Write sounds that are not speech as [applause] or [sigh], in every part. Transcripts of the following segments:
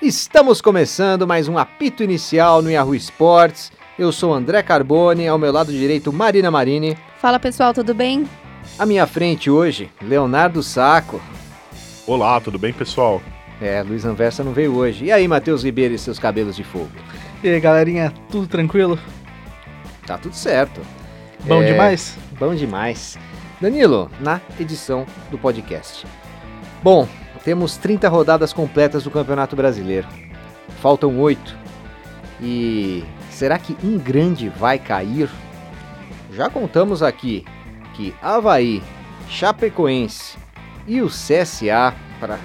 Estamos começando mais um apito inicial no Yahoo Sports. Eu sou André Carbone, ao meu lado direito Marina Marini. Fala pessoal, tudo bem? À minha frente hoje, Leonardo Saco. Olá, tudo bem pessoal? É, Luiz Anversa não veio hoje. E aí, Matheus Ribeiro e seus cabelos de fogo? E aí, galerinha, tudo tranquilo? Tá tudo certo. Bom é, demais? Bom demais. Danilo, na edição do podcast. Bom, temos 30 rodadas completas do Campeonato Brasileiro. Faltam oito. E será que um grande vai cair? Já contamos aqui que Havaí, Chapecoense e o CSA, para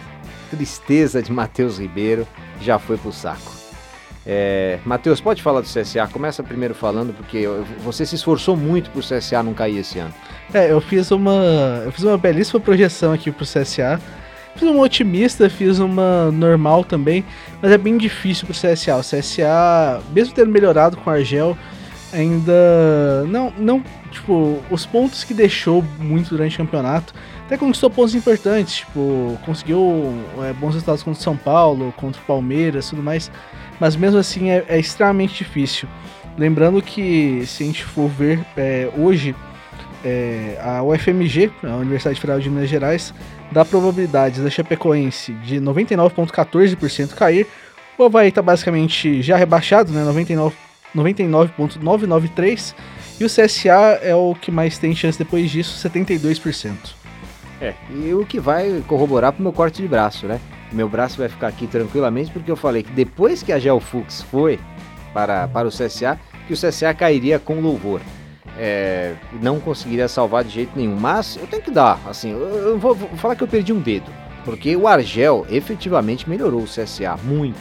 tristeza de Matheus Ribeiro, já foi pro saco. É, Matheus, pode falar do CSA? Começa primeiro falando, porque você se esforçou muito pro CSA não cair esse ano. É, eu fiz uma, eu fiz uma belíssima projeção aqui pro CSA. Fiz uma otimista, fiz uma normal também, mas é bem difícil pro CSA. O CSA, mesmo tendo melhorado com o Argel, ainda não, não, tipo, os pontos que deixou muito durante o campeonato, até conquistou pontos importantes, tipo, conseguiu é, bons resultados contra o São Paulo, contra o Palmeiras, tudo mais, mas mesmo assim é, é extremamente difícil. Lembrando que se a gente for ver é, hoje é, a UFMG, a Universidade Federal de Minas Gerais, dá probabilidades da Chapecoense de 99,14% cair. O Havaí está basicamente já rebaixado, né? 99,993%. E o CSA é o que mais tem chance depois disso, 72%. É, e o que vai corroborar pro meu corte de braço, né? Meu braço vai ficar aqui tranquilamente, porque eu falei que depois que a Gelfux foi para, para o CSA, que o CSA cairia com louvor é, não conseguiria salvar de jeito nenhum. Mas eu tenho que dar, assim, eu, eu vou, vou, falar que eu perdi um dedo. Porque o Argel efetivamente melhorou o CSA muito.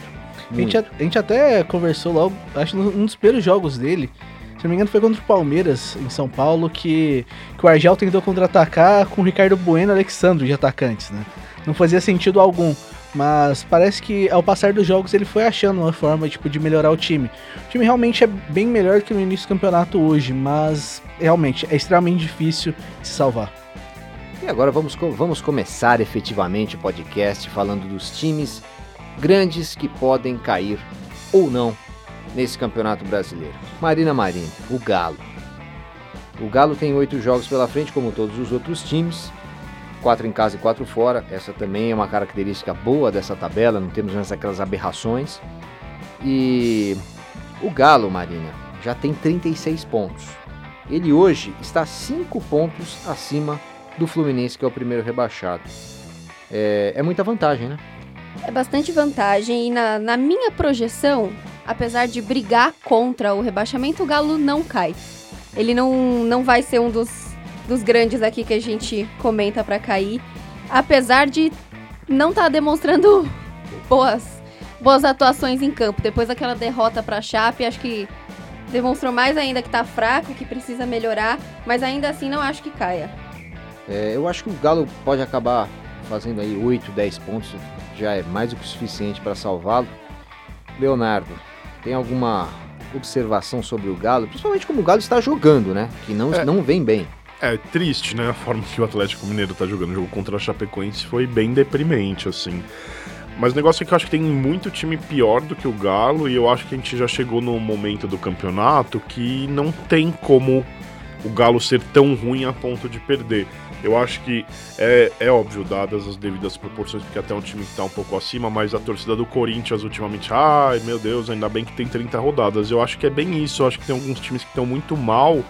muito. A, gente, a gente até conversou logo, acho num dos primeiros jogos dele. Se não me engano, foi contra o Palmeiras, em São Paulo, que, que o Argel tentou contra-atacar com o Ricardo Bueno e Alexandre de atacantes, né? Não fazia sentido algum. Mas parece que ao passar dos jogos ele foi achando uma forma tipo, de melhorar o time. O time realmente é bem melhor que no início do campeonato hoje, mas realmente é extremamente difícil se salvar. E agora vamos, vamos começar efetivamente o podcast falando dos times grandes que podem cair ou não nesse campeonato brasileiro. Marina Marina, o Galo. O Galo tem oito jogos pela frente, como todos os outros times quatro em casa e quatro fora. Essa também é uma característica boa dessa tabela, não temos mais aquelas aberrações. E o Galo, Marina, já tem 36 pontos. Ele hoje está 5 pontos acima do Fluminense, que é o primeiro rebaixado. É, é muita vantagem, né? É bastante vantagem. E na, na minha projeção, apesar de brigar contra o rebaixamento, o Galo não cai. Ele não, não vai ser um dos dos grandes aqui que a gente comenta para cair. Apesar de não estar tá demonstrando [laughs] boas, boas atuações em campo. Depois daquela derrota para a Chape, acho que demonstrou mais ainda que tá fraco, que precisa melhorar, mas ainda assim não acho que caia. É, eu acho que o Galo pode acabar fazendo aí 8, 10 pontos, já é mais do que o suficiente para salvá-lo. Leonardo, tem alguma observação sobre o Galo, principalmente como o Galo está jogando, né? Que não, é. não vem bem. É triste, né? A forma que o Atlético Mineiro tá jogando o jogo contra a Chapecoense foi bem deprimente, assim. Mas o negócio é que eu acho que tem muito time pior do que o Galo e eu acho que a gente já chegou no momento do campeonato que não tem como o Galo ser tão ruim a ponto de perder. Eu acho que é, é óbvio, dadas as devidas proporções, porque até um time que tá um pouco acima, mas a torcida do Corinthians ultimamente, ai meu Deus, ainda bem que tem 30 rodadas. Eu acho que é bem isso, eu acho que tem alguns times que estão muito mal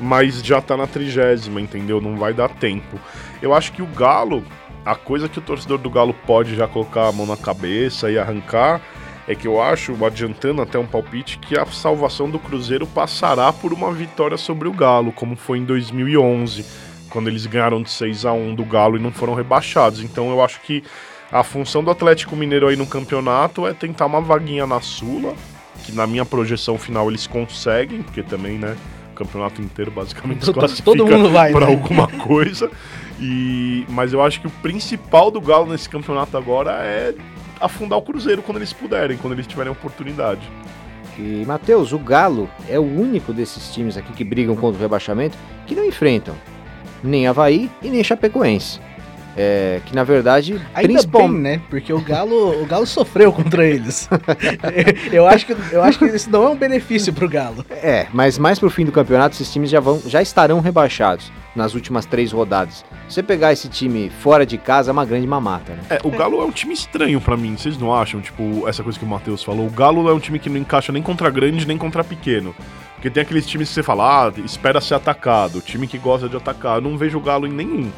mas já tá na trigésima, entendeu? Não vai dar tempo. Eu acho que o Galo, a coisa que o torcedor do Galo pode já colocar a mão na cabeça e arrancar é que eu acho, adiantando até um palpite, que a salvação do Cruzeiro passará por uma vitória sobre o Galo, como foi em 2011, quando eles ganharam de 6 a 1 do Galo e não foram rebaixados. Então eu acho que a função do Atlético Mineiro aí no campeonato é tentar uma vaguinha na Sula, que na minha projeção final eles conseguem, porque também, né, campeonato inteiro basicamente se classifica todo mundo vai para né? alguma [laughs] coisa. E mas eu acho que o principal do Galo nesse campeonato agora é afundar o Cruzeiro quando eles puderem, quando eles tiverem oportunidade. E Matheus, o Galo é o único desses times aqui que brigam contra o rebaixamento que não enfrentam nem Havaí e nem Chapecoense. É, que na verdade, Ainda principal- bem, né? Porque o Galo, o Galo sofreu contra eles. [laughs] eu, acho que, eu acho que isso não é um benefício pro Galo. É, mas mais pro fim do campeonato, esses times já, vão, já estarão rebaixados nas últimas três rodadas. Se você pegar esse time fora de casa, é uma grande mamata, né? É, o Galo é um time estranho pra mim, vocês não acham? Tipo, essa coisa que o Matheus falou. O Galo é um time que não encaixa nem contra grande, nem contra pequeno. Porque tem aqueles times que você fala, ah, espera ser atacado, time que gosta de atacar. Eu não vejo o Galo em nenhum.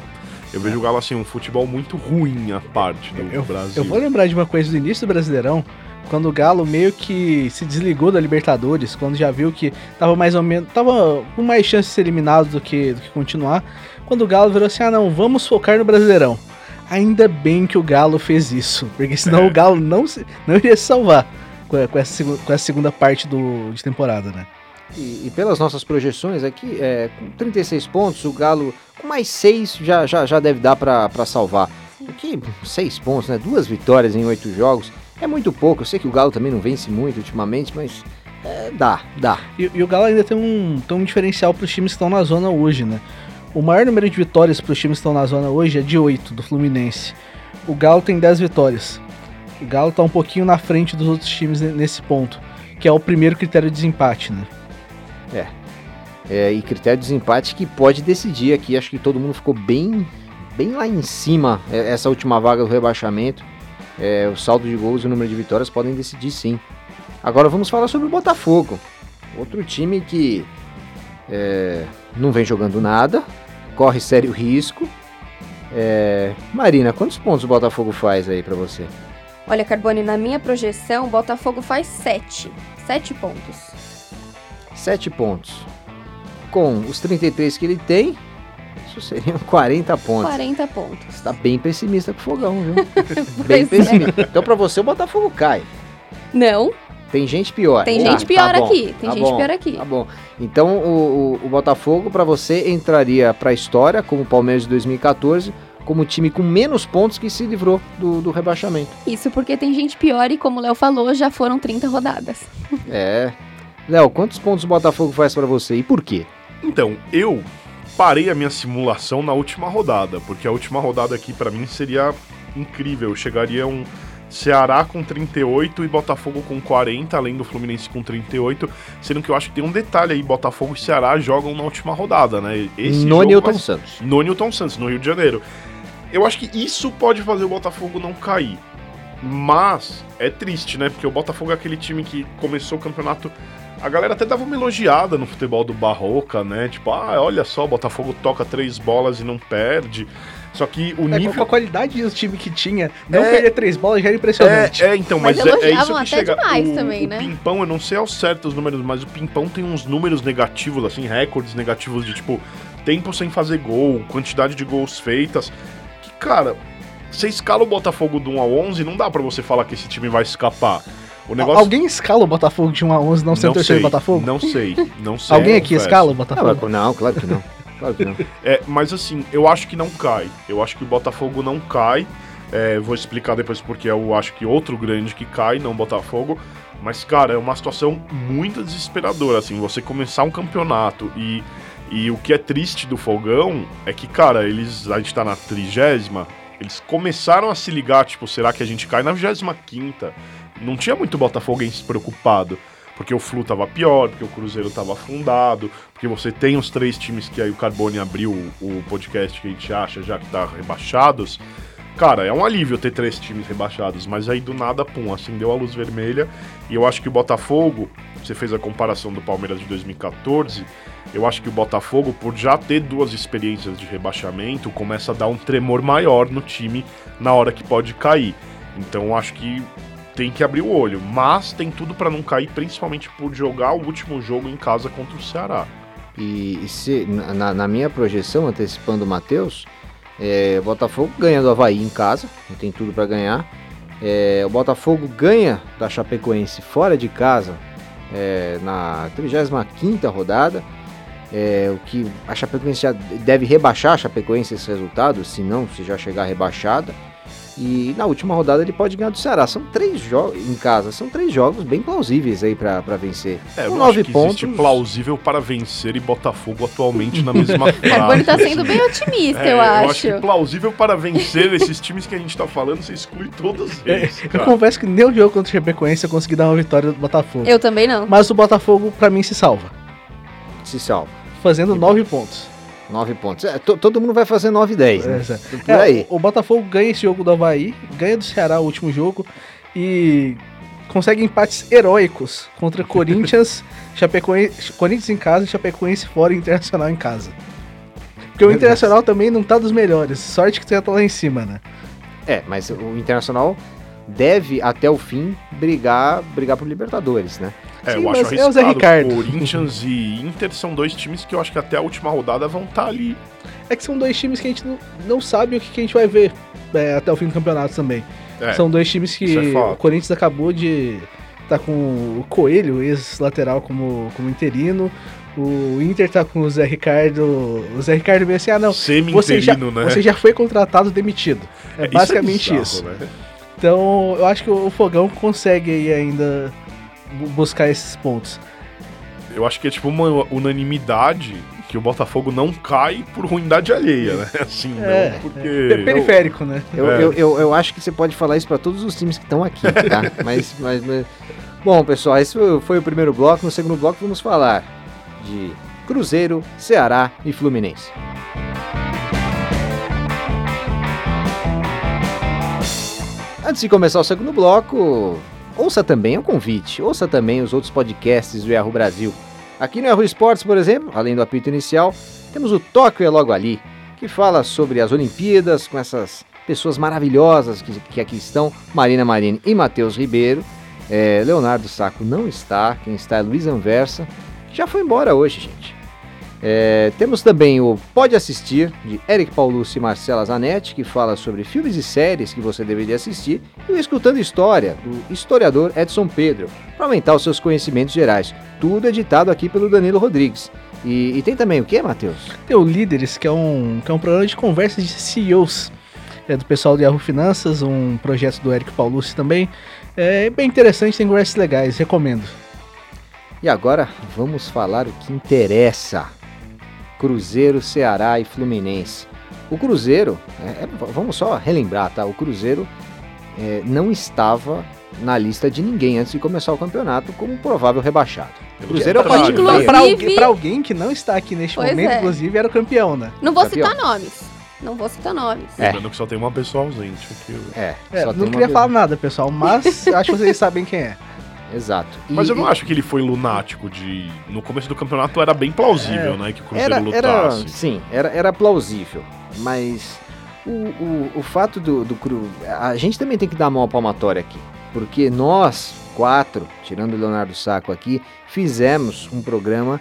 Eu vejo o Galo assim, um futebol muito ruim a parte do Eu, Brasil. eu vou lembrar de uma coisa do início do Brasileirão, quando o Galo meio que se desligou da Libertadores, quando já viu que tava mais ou menos. tava com mais chance de ser eliminado do que, do que continuar. Quando o Galo virou assim: ah, não, vamos focar no Brasileirão. Ainda bem que o Galo fez isso, porque senão É. o Galo não, se, não iria se salvar com, essa, com essa segunda parte do, de temporada, né? E, e pelas nossas projeções aqui, é, com 36 pontos, o Galo com mais 6 já, já, já deve dar pra salvar. O que 6 pontos, né? Duas vitórias em oito jogos é muito pouco. Eu sei que o Galo também não vence muito ultimamente, mas é, dá, dá. E, e o Galo ainda tem um, tem um diferencial para os times que estão na zona hoje, né? O maior número de vitórias para os times que estão na zona hoje é de 8, do Fluminense. O Galo tem 10 vitórias. O Galo está um pouquinho na frente dos outros times ne- nesse ponto, que é o primeiro critério de desempate, né? É, e critério de desempate que pode decidir aqui. Acho que todo mundo ficou bem, bem lá em cima. é, Essa última vaga do rebaixamento. É, o saldo de gols e o número de vitórias podem decidir sim. Agora vamos falar sobre o Botafogo. Outro time que é, não vem jogando nada, corre sério risco. É, Marina, quantos pontos o Botafogo faz aí pra você? Olha, Carbone, na minha projeção, o Botafogo faz 7. 7 pontos. 7 pontos. Com os 33 que ele tem, isso seriam [laughs] 40 pontos. 40 pontos. Você tá bem pessimista com o Fogão, viu? [laughs] Bem é. pessimista. Então pra você o Botafogo cai. Não, Tem gente pior. tem Tá, gente pior tá bom, aqui. Tem tá gente bom, pior aqui. Tá bom. Então o, o, o Botafogo pra você entraria pra história como o Palmeiras de 2014, como time com menos pontos que se livrou do, do rebaixamento. Isso porque tem gente pior e, como o Léo falou, já foram 30 rodadas. É. Léo, quantos pontos o Botafogo faz pra você e por quê? Então, eu parei a minha simulação na última rodada, porque a última rodada aqui pra mim seria incrível. Chegaria um Ceará com 38 e Botafogo com 40, além do Fluminense com 38, sendo que eu acho que tem um detalhe aí, Botafogo e Ceará jogam na última rodada, né? Esse no Newton vai- Santos. no Newton Santos, no Rio de Janeiro. Eu acho que isso pode fazer o Botafogo não cair. Mas é triste, né? Porque o Botafogo é aquele time que começou o campeonato. A galera até dava uma elogiada no futebol do Barroca, né? Tipo, ah, olha só, o Botafogo toca três bolas e não perde. Só que o É, com nível. a qualidade do time que tinha, não É. perder três bolas já era impressionante. É, é, então, Mas mas, é, é isso que até chega. demais o, também, o né? Pimpão, eu não sei ao certo os números, mas o Pimpão tem uns números negativos, assim, recordes negativos de tipo tempo sem fazer gol, quantidade de gols feitas. Que, cara, você escala o Botafogo do 1 a 11, não dá pra você falar que esse time vai escapar. O negócio. Alguém escala o Botafogo de 1 a 11 não sendo torcedor sei, do Botafogo? Não sei, não sei. Alguém aqui confesso. escala o Não, Botafogo? mas- não, claro que não. Claro que não. [laughs] É, mas assim, eu acho que não cai. Eu acho que o Botafogo não cai. É, vou explicar depois porque eu acho que outro grande que cai, não o Botafogo. Mas, cara, é uma situação muito desesperadora, assim, você começar um campeonato e, e o que é triste do Fogão é que, cara, eles, a gente tá na trigésima, eles começaram a se ligar, tipo, será que a gente cai na vigésima quinta? Não tinha muito botafoguense preocupado, porque o Flu tava pior, porque o Cruzeiro tava afundado, porque você tem os três times que aí o Carbone abriu o podcast que a gente acha já que tá rebaixados. Cara, é um alívio ter três times rebaixados, mas aí do nada, pum, acendeu a luz vermelha. E eu acho que o Botafogo, você fez a comparação do Palmeiras de 2014, eu acho que o Botafogo, por já ter duas experiências de rebaixamento, começa a dar um tremor maior no time na hora que pode cair. Então acho que tem que abrir o olho, mas tem tudo pra não cair, principalmente por jogar o último jogo em casa contra o Ceará. E, e se, na, na minha projeção, antecipando o Matheus, é, o Botafogo ganha do Havaí em casa, tem tudo para ganhar. É, o Botafogo ganha da Chapecoense fora de casa é, na 35 rodada. É, o que a Chapecoense já deve rebaixar a Chapecoense esse resultado, se não, se já chegar rebaixada. E na última rodada ele pode ganhar do Ceará. São três jogos em casa, são três jogos bem plausíveis aí pra pra vencer. É, eu Com não nove acho que pontos. existe plausível para vencer e Botafogo atualmente na mesma [laughs] frase. O Boni tá sendo bem otimista, É, eu acho. que plausível para vencer esses times que a gente tá falando, você exclui todos eles. Eu cara. confesso que nem o jogo contra o Chapecoense eu consegui dar uma vitória do Botafogo. Eu também não. Mas o Botafogo, pra mim, se salva. Se salva. Fazendo nove pontos. Nove pontos. É, to- todo mundo vai fazer 9 e 10, né? É, Por É, aí. o, o Botafogo ganha esse jogo do Havaí, ganha do Ceará o último jogo e consegue empates heróicos contra Corinthians, [laughs] Chapecoense, Corinthians em casa, Chapecoense fora e Internacional em casa. Porque o. Internacional também não tá dos melhores. Sorte que você tá lá em cima, né? É, mas o Internacional deve até o fim brigar, brigar por Libertadores, né? É, Sim, eu acho mas é o Zé arriscado. Ricardo. Corinthians e Inter são dois times que eu acho que até a última rodada vão estar ali. É que são dois times que a gente não, não sabe o que, que a gente vai ver é, até o fim do campeonato também. É, São dois times que isso é o Corinthians acabou de tá com o Coelho, ex-lateral, como, como interino. O Inter tá com o Zé Ricardo. O Zé Ricardo veio assim: ah, não, você já, né? você já foi contratado, demitido. É, isso basicamente bizarro, isso. né? Então, eu acho que o Fogão consegue aí ainda buscar esses pontos. Eu acho que é tipo uma unanimidade que o Botafogo não cai por ruindade alheia, né? [laughs] Assim, É, não porque... Pe- Periférico, né? Eu, É. eu, eu, eu acho que você pode falar isso pra todos os times que estão aqui, tá? [laughs] mas, mas, mas- Bom, pessoal, esse foi o primeiro bloco. No segundo bloco vamos falar de Cruzeiro, Ceará e Fluminense. Antes de começar o segundo bloco, ouça também, um convite, ouça também os outros podcasts do Yahoo Brasil. Aqui no Yahoo Esportes, por exemplo, além do apito inicial, temos o Tóquio é logo ali, que fala sobre as Olimpíadas com essas pessoas maravilhosas que, que aqui estão, Marina Marini e Matheus Ribeiro. É, Leonardo Saco não está, quem está é Luiz Anversa, que já foi embora hoje, gente. É, temos também o Pode Assistir, de Eric Paulucci e Marcela Zanetti, que fala sobre filmes e séries que você deveria assistir, e o Escutando História, do historiador Edson Pedro, para aumentar os seus conhecimentos gerais. Tudo editado aqui pelo Danilo Rodrigues. E, e tem também o que, Matheus? Tem o Líderes, que é um, que é um programa de conversas de CEOs. É do pessoal do Yahoo Finanças, um projeto do Eric Paulucci também. É bem interessante, tem conversas legais, recomendo. E agora vamos falar o que interessa. Cruzeiro, Ceará e Fluminense. O Cruzeiro, é, é, vamos só relembrar, tá? O Cruzeiro é, não estava na lista de ninguém antes de começar o campeonato como provável rebaixado. O Cruzeiro é o. Inclusive- Pra alguém, que não está aqui neste Pois momento, é. inclusive, era o campeão, né? Não vou Campeão. citar nomes. Não vou citar nomes. É. Lembrando que só tem uma pessoa ausente aqui. É, É, não queria falar nada, pessoal, mas [laughs] acho que vocês sabem quem é. Exato. E- Mas eu não e- acho que ele foi lunático de. No começo do campeonato era bem plausível, né? Que o Cruzeiro era, era, lutasse. sim, era, era plausível, mas o, o, o fato do, do Cru... A gente também tem que dar mão à palmatória aqui, porque nós, quatro, tirando o Leonardo Saco aqui, fizemos um programa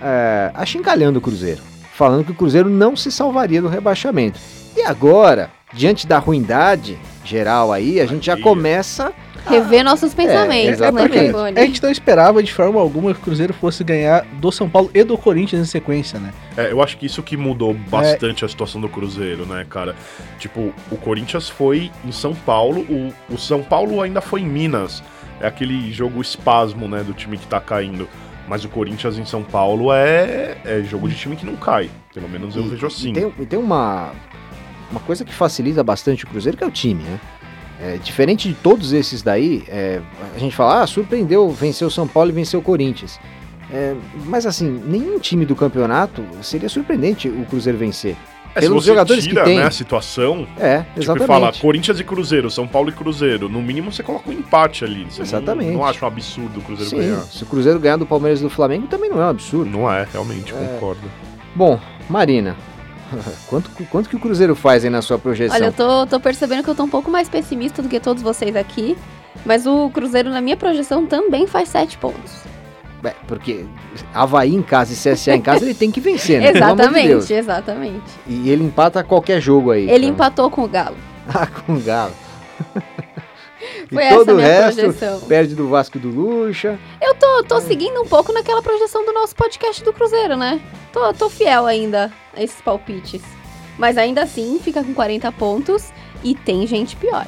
é, achincalhando o Cruzeiro, falando que o Cruzeiro não se salvaria do rebaixamento. E agora, diante da ruindade geral aí, a gente já começa... Rever nossos pensamentos, né, exatamente. Boni? A gente não esperava de forma alguma que o Cruzeiro fosse ganhar do São Paulo e do Corinthians em sequência, né? É, eu acho que isso que mudou bastante a situação do Cruzeiro, né, cara? Tipo, o Corinthians foi em São Paulo, o, o São Paulo ainda foi em Minas. É aquele jogo espasmo, né, do time que tá caindo. Mas o Corinthians em São Paulo é, é jogo de time que não cai. Pelo menos eu E- vejo assim. E tem, e tem uma, uma coisa que facilita bastante o Cruzeiro, que é o time, né? É, diferente de todos esses daí, é, a gente fala, ah, surpreendeu, venceu o São Paulo e venceu o Corinthians. É, mas assim, nenhum time do campeonato seria surpreendente o Cruzeiro vencer. É, se pelos você jogadores que tira, tem. né, a situação, É, tipo, exatamente. e fala Corinthians e Cruzeiro, São Paulo e Cruzeiro, no mínimo você coloca um empate ali. Você não- Exatamente. Não, acha um absurdo o Cruzeiro Sim, ganhar. se o Cruzeiro ganhar do Palmeiras e do Flamengo também não é um absurdo. Não é, realmente, É. concordo. Bom, Marina, [laughs] quanto, quanto que o Cruzeiro faz aí na sua projeção? Olha, eu tô, tô percebendo que eu tô um pouco mais pessimista do que todos vocês aqui. Mas o Cruzeiro, na minha projeção, também faz sete pontos. É, porque Havaí em casa e CSA em casa ele tem que vencer, né? Amor de exatamente, exatamente. E ele empata qualquer jogo aí. Ele então. empatou com o Galo. [laughs] Ah, com o Galo. E Foi essa todo a o minha resto projeção. perde do Vasco e do Lucha. Eu tô, tô seguindo um pouco naquela projeção do nosso podcast do Cruzeiro, né? Tô, tô fiel ainda a esses palpites. Mas ainda assim, fica com 40 pontos. E tem gente pior.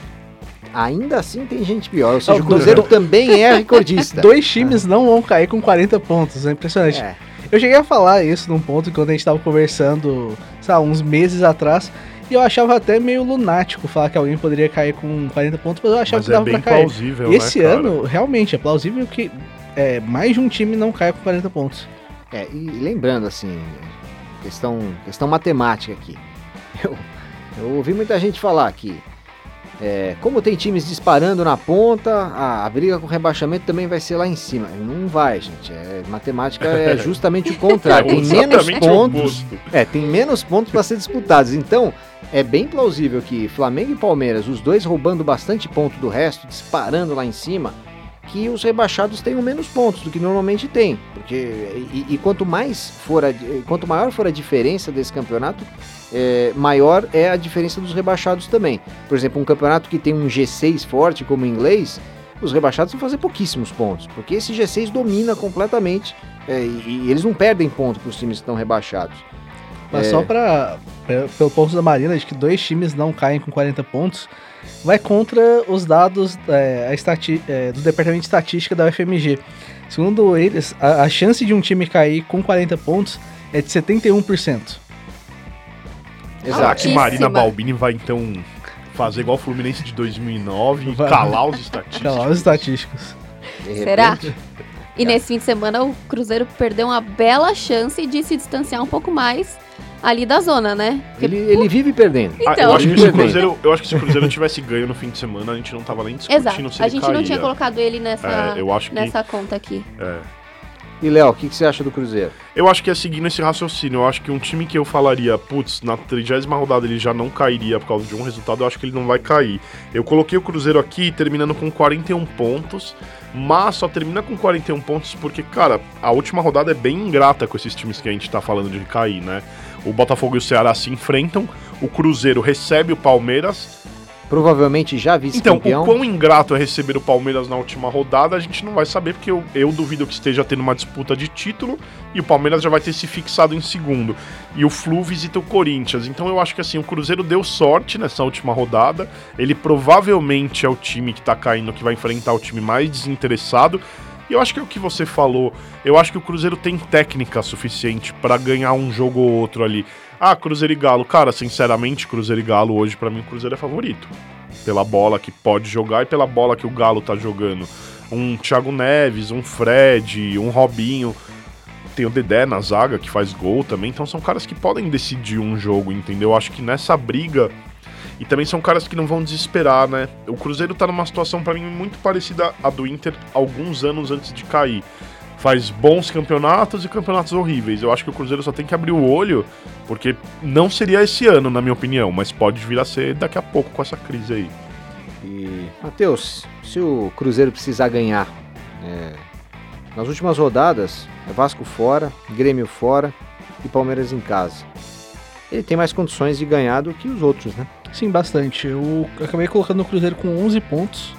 Ainda assim tem gente pior. Ou seja, o Cruzeiro também é [laughs] recordista. Dois times não vão cair com 40 pontos, é impressionante. É. Eu cheguei a falar isso num ponto quando a gente tava conversando, sei lá, uns meses atrás, e eu achava até meio lunático falar que alguém poderia cair com 40 pontos, mas eu achava Mas que é dava bem pra cair. plausível, E esse né, cara? ano, realmente, é plausível que é, mais de um time não caia com 40 pontos. É, e lembrando, assim, questão, questão matemática aqui. [laughs] Eu, eu ouvi muita gente falar que, é, como tem times disparando na ponta, a, a briga com rebaixamento também vai ser lá em cima. Não vai, gente. É, matemática é [laughs] justamente o contrário. tem [laughs] menos pontos. É, tem menos pontos para ser disputados. Então, é bem plausível que Flamengo e Palmeiras, os dois roubando bastante ponto do resto, disparando lá em cima, que os rebaixados tenham menos pontos do que normalmente tem. Porque e, e quanto mais for a, quanto maior for a diferença desse campeonato, é, maior é a diferença dos rebaixados também. Por exemplo, um campeonato que tem um G6 forte como o inglês, os rebaixados vão fazer pouquíssimos pontos, porque esse G6 domina completamente é, e, e eles não perdem ponto para os times que estão rebaixados. Mas É. só pra, pe- pelo ponto da Marina, de que dois times não caem com 40 pontos, vai contra os dados é, a estati- é, do Departamento de Estatística da UFMG. Segundo eles, a, a chance de um time cair com 40 pontos é de 71%. Será Exato. que Marina. Balbini vai então fazer igual o Fluminense de 2009 e calar os [laughs] estatísticos? Calar os estatísticos. Será? E nesse fim de semana o Cruzeiro perdeu uma bela chance de se distanciar um pouco mais ali da zona, né? Porque- Ele, ele vive perdendo. Ah, Então. eu, acho que se o Perdendo. Cruzeiro, eu acho que se o Cruzeiro tivesse ganho no fim de semana, a gente não tava nem discutindo Exato. se A ele gente caía. não tinha colocado ele nessa, É, eu acho que nessa conta aqui. é. E Léo, o que, que você acha do Cruzeiro? Eu acho que é seguindo esse raciocínio. Eu acho que um time que eu falaria, putz, na 30 rodada ele já não cairia por causa de um resultado, eu acho que ele não vai cair. Eu coloquei o Cruzeiro aqui terminando com 41 pontos, mas só termina com 41 pontos porque, cara, a última rodada é bem ingrata com esses times que a gente tá falando de cair, né? O Botafogo e o Ceará se enfrentam, o Cruzeiro recebe o Palmeiras. Provavelmente já Então, vice-campeão. o quão ingrato é receber o Palmeiras na última rodada, a gente não vai saber, porque eu, eu duvido que esteja tendo uma disputa de título e o Palmeiras já vai ter se fixado em segundo. E o Flu visita o Corinthians. Então eu acho que assim, o Cruzeiro deu sorte nessa última rodada. Ele provavelmente é o time que tá caindo, que vai enfrentar o time mais desinteressado. E eu acho que é o que você falou. Eu acho que o Cruzeiro tem técnica suficiente pra ganhar um jogo ou outro ali. Ah, Cruzeiro e Galo. Cara, sinceramente, Cruzeiro e Galo hoje, pra mim, o Cruzeiro é favorito. Pela bola que pode jogar e pela bola que o Galo tá jogando. Um Thiago Neves, um Fred, um Robinho. Tem o Dedé na zaga que faz gol também. Então são caras que podem decidir um jogo, entendeu? Eu acho que nessa briga. E também são caras que não vão desesperar, né? O Cruzeiro tá numa situação pra mim muito parecida à do Inter alguns anos antes de cair. Faz bons campeonatos e campeonatos horríveis. Eu acho que o Cruzeiro só tem que abrir o olho, porque não seria esse ano, na minha opinião, mas pode vir a ser daqui a pouco com essa crise aí. E, Matheus, se o Cruzeiro precisar ganhar, é, nas últimas rodadas, é Vasco fora, Grêmio fora e Palmeiras em casa. Ele tem mais condições de ganhar do que os outros, né? Sim, bastante. Eu acabei colocando o Cruzeiro com 11 pontos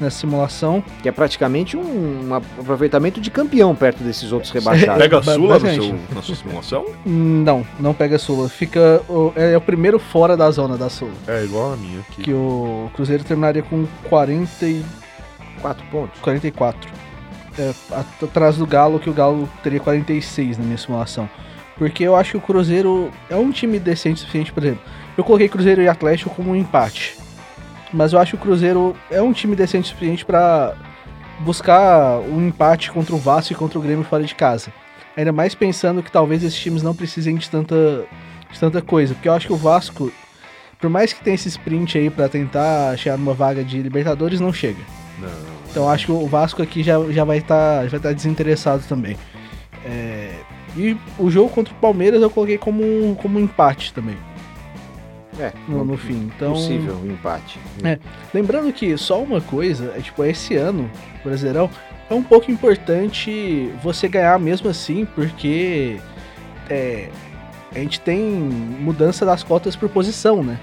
nessa simulação. Que é praticamente um, um aproveitamento de campeão perto desses outros rebaixados. Pega a Sula seu, na sua simulação? Não, não pega a Sula. Fica. O, é, é o primeiro fora da zona da Sula. É igual a minha aqui. Que o Cruzeiro terminaria com 40 e Quatro pontos. 44. É, at- atrás do Galo, que o Galo teria 46 na minha simulação. Porque eu acho que o Cruzeiro é um time decente o suficiente, por exemplo. Eu coloquei Cruzeiro e Atlético como um empate. Mas eu acho que o Cruzeiro é um time decente o suficiente pra buscar um empate contra o Vasco e contra o Grêmio fora de casa. Ainda mais pensando que talvez esses times não precisem de tanta, de tanta coisa. Porque eu acho que o Vasco, por mais que tenha esse sprint aí pra tentar chegar numa vaga de Libertadores, não chega. Não. Então acho que o Vasco aqui já, já vai estar vai tá desinteressado também. É, e o jogo contra o Palmeiras eu coloquei como um, como um empate também, É, no, no fim. Então, possível o empate. É. lembrando que só uma coisa, é tipo, esse ano, Brasileirão, é um pouco importante você ganhar mesmo assim, porque é, a gente tem mudança das cotas por posição, né?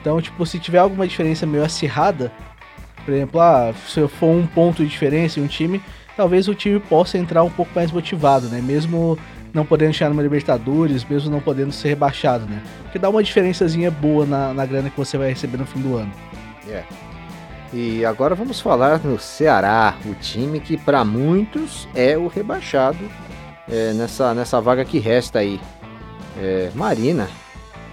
Então, tipo, se tiver alguma diferença meio acirrada, por exemplo, ah, se for um ponto de diferença em um time, talvez o time possa entrar um pouco mais motivado, né? Mesmo não podendo chegar numa Libertadores, mesmo não podendo ser rebaixado, né? Porque dá uma diferençazinha boa na, na grana que você vai receber no fim do ano. É. E agora vamos falar no Ceará, o time que para muitos é o rebaixado é, nessa, nessa vaga que resta aí. É, Marina,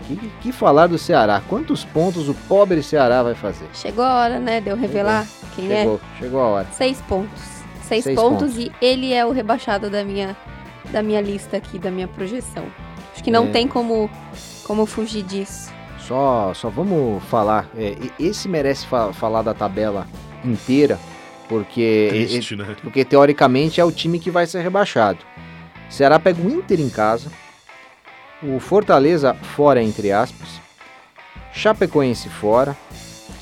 que, que falar do Ceará? Quantos pontos o pobre Ceará vai fazer? Chegou a hora, né, de eu revelar quem chegou, é. Chegou a hora. Seis pontos. Seis, Seis pontos, pontos. e ele é o rebaixado da minha, da minha lista aqui, da minha projeção. Acho que não É. tem como, como fugir disso. Só, só vamos falar. é, e- esse merece fa- falar da tabela inteira, porque, Triste, né? e- porque teoricamente é o time que vai ser rebaixado. Ceará pega o Inter em casa, o Fortaleza fora, entre aspas, Chapecoense fora,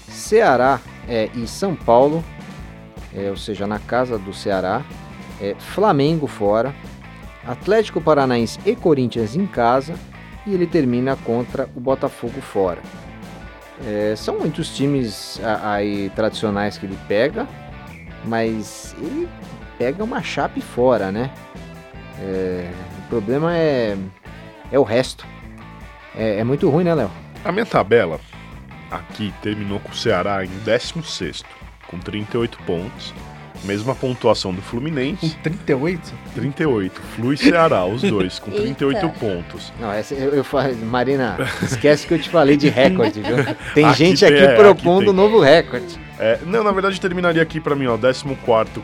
Ceará é, e São Paulo, é, ou seja, na casa do Ceará, é, Flamengo fora, Atlético Paranaense e Corinthians em casa e ele termina contra o Botafogo fora. É, são muitos times aí tradicionais que ele pega, mas ele pega uma chape fora, né? É, o problema é, é o resto. É, é muito ruim, né, Léo? A minha tabela aqui terminou com o Ceará em 16, com 38 pontos. Mesma pontuação do Com Fluminense, 38? 38. Flu e Ceará, os dois, com 38 [laughs] Eita. pontos. Não, essa, eu, eu falei, Marina, esquece que eu te falei de [laughs] recorde, viu? Tem Aqui gente tem, aqui é, aqui propondo tem. um novo recorde. É, não, na verdade terminaria aqui pra mim, ó. 14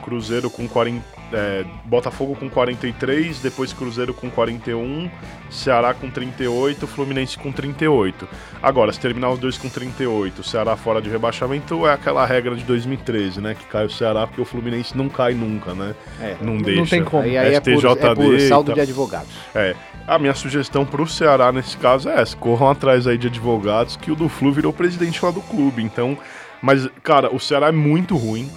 Cruzeiro com 40. é, Botafogo com 43, depois Cruzeiro com 41, Ceará com 38, Fluminense com 38. Agora, se terminar os dois com 38, Ceará fora de rebaixamento, é aquela regra de 2013, né? Que cai o Ceará porque o Fluminense não cai nunca, né? É. Não Não deixa. tem como. Aí, aí é, por, é STJD por e saldo de advogados. É. A minha sugestão pro Ceará nesse caso é essa: corram atrás aí de advogados que o do Flu virou presidente lá do clube. Então, mas, cara, o Ceará é muito ruim.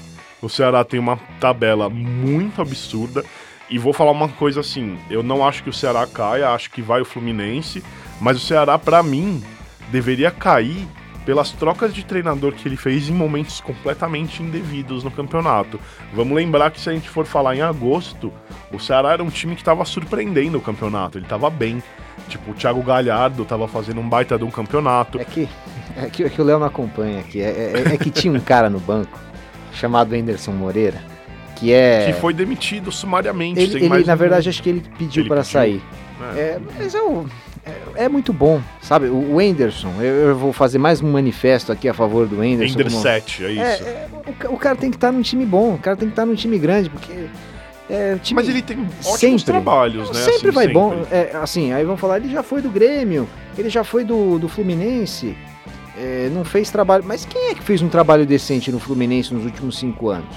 O Ceará tem uma tabela muito absurda. E vou falar uma coisa assim: eu não acho que o Ceará caia, acho que vai o Fluminense. Mas o Ceará, pra mim, deveria cair pelas trocas de treinador que ele fez em momentos completamente indevidos no campeonato. Vamos lembrar que se a gente for falar em agosto, o Ceará era um time que estava surpreendendo o campeonato, ele estava bem. Tipo, o Thiago Galhardo estava fazendo um baita de um campeonato. É que, é que, é que o Léo não acompanha aqui. É, é- é que tinha um cara no banco chamado Anderson Moreira, que é. Que foi demitido sumariamente. Ele, ele, na um- verdade, acho que ele pediu para sair. É. É, mas é, é, é muito bom, sabe? O, o Anderson, eu, eu vou fazer mais um manifesto aqui a favor do Anderson. Ender como- 7, é isso. É, é, o, o cara tem que estar num time bom, o cara tem que estar num time grande, porque. É, time, Mas ele tem ótimos Sempre. trabalhos, né? Sempre assim, vai sempre. bom. É, assim, aí vão falar, ele já foi do Grêmio, ele já foi do, do Fluminense, é, não fez trabalho. Mas quem é que fez um trabalho decente no Fluminense nos últimos cinco anos?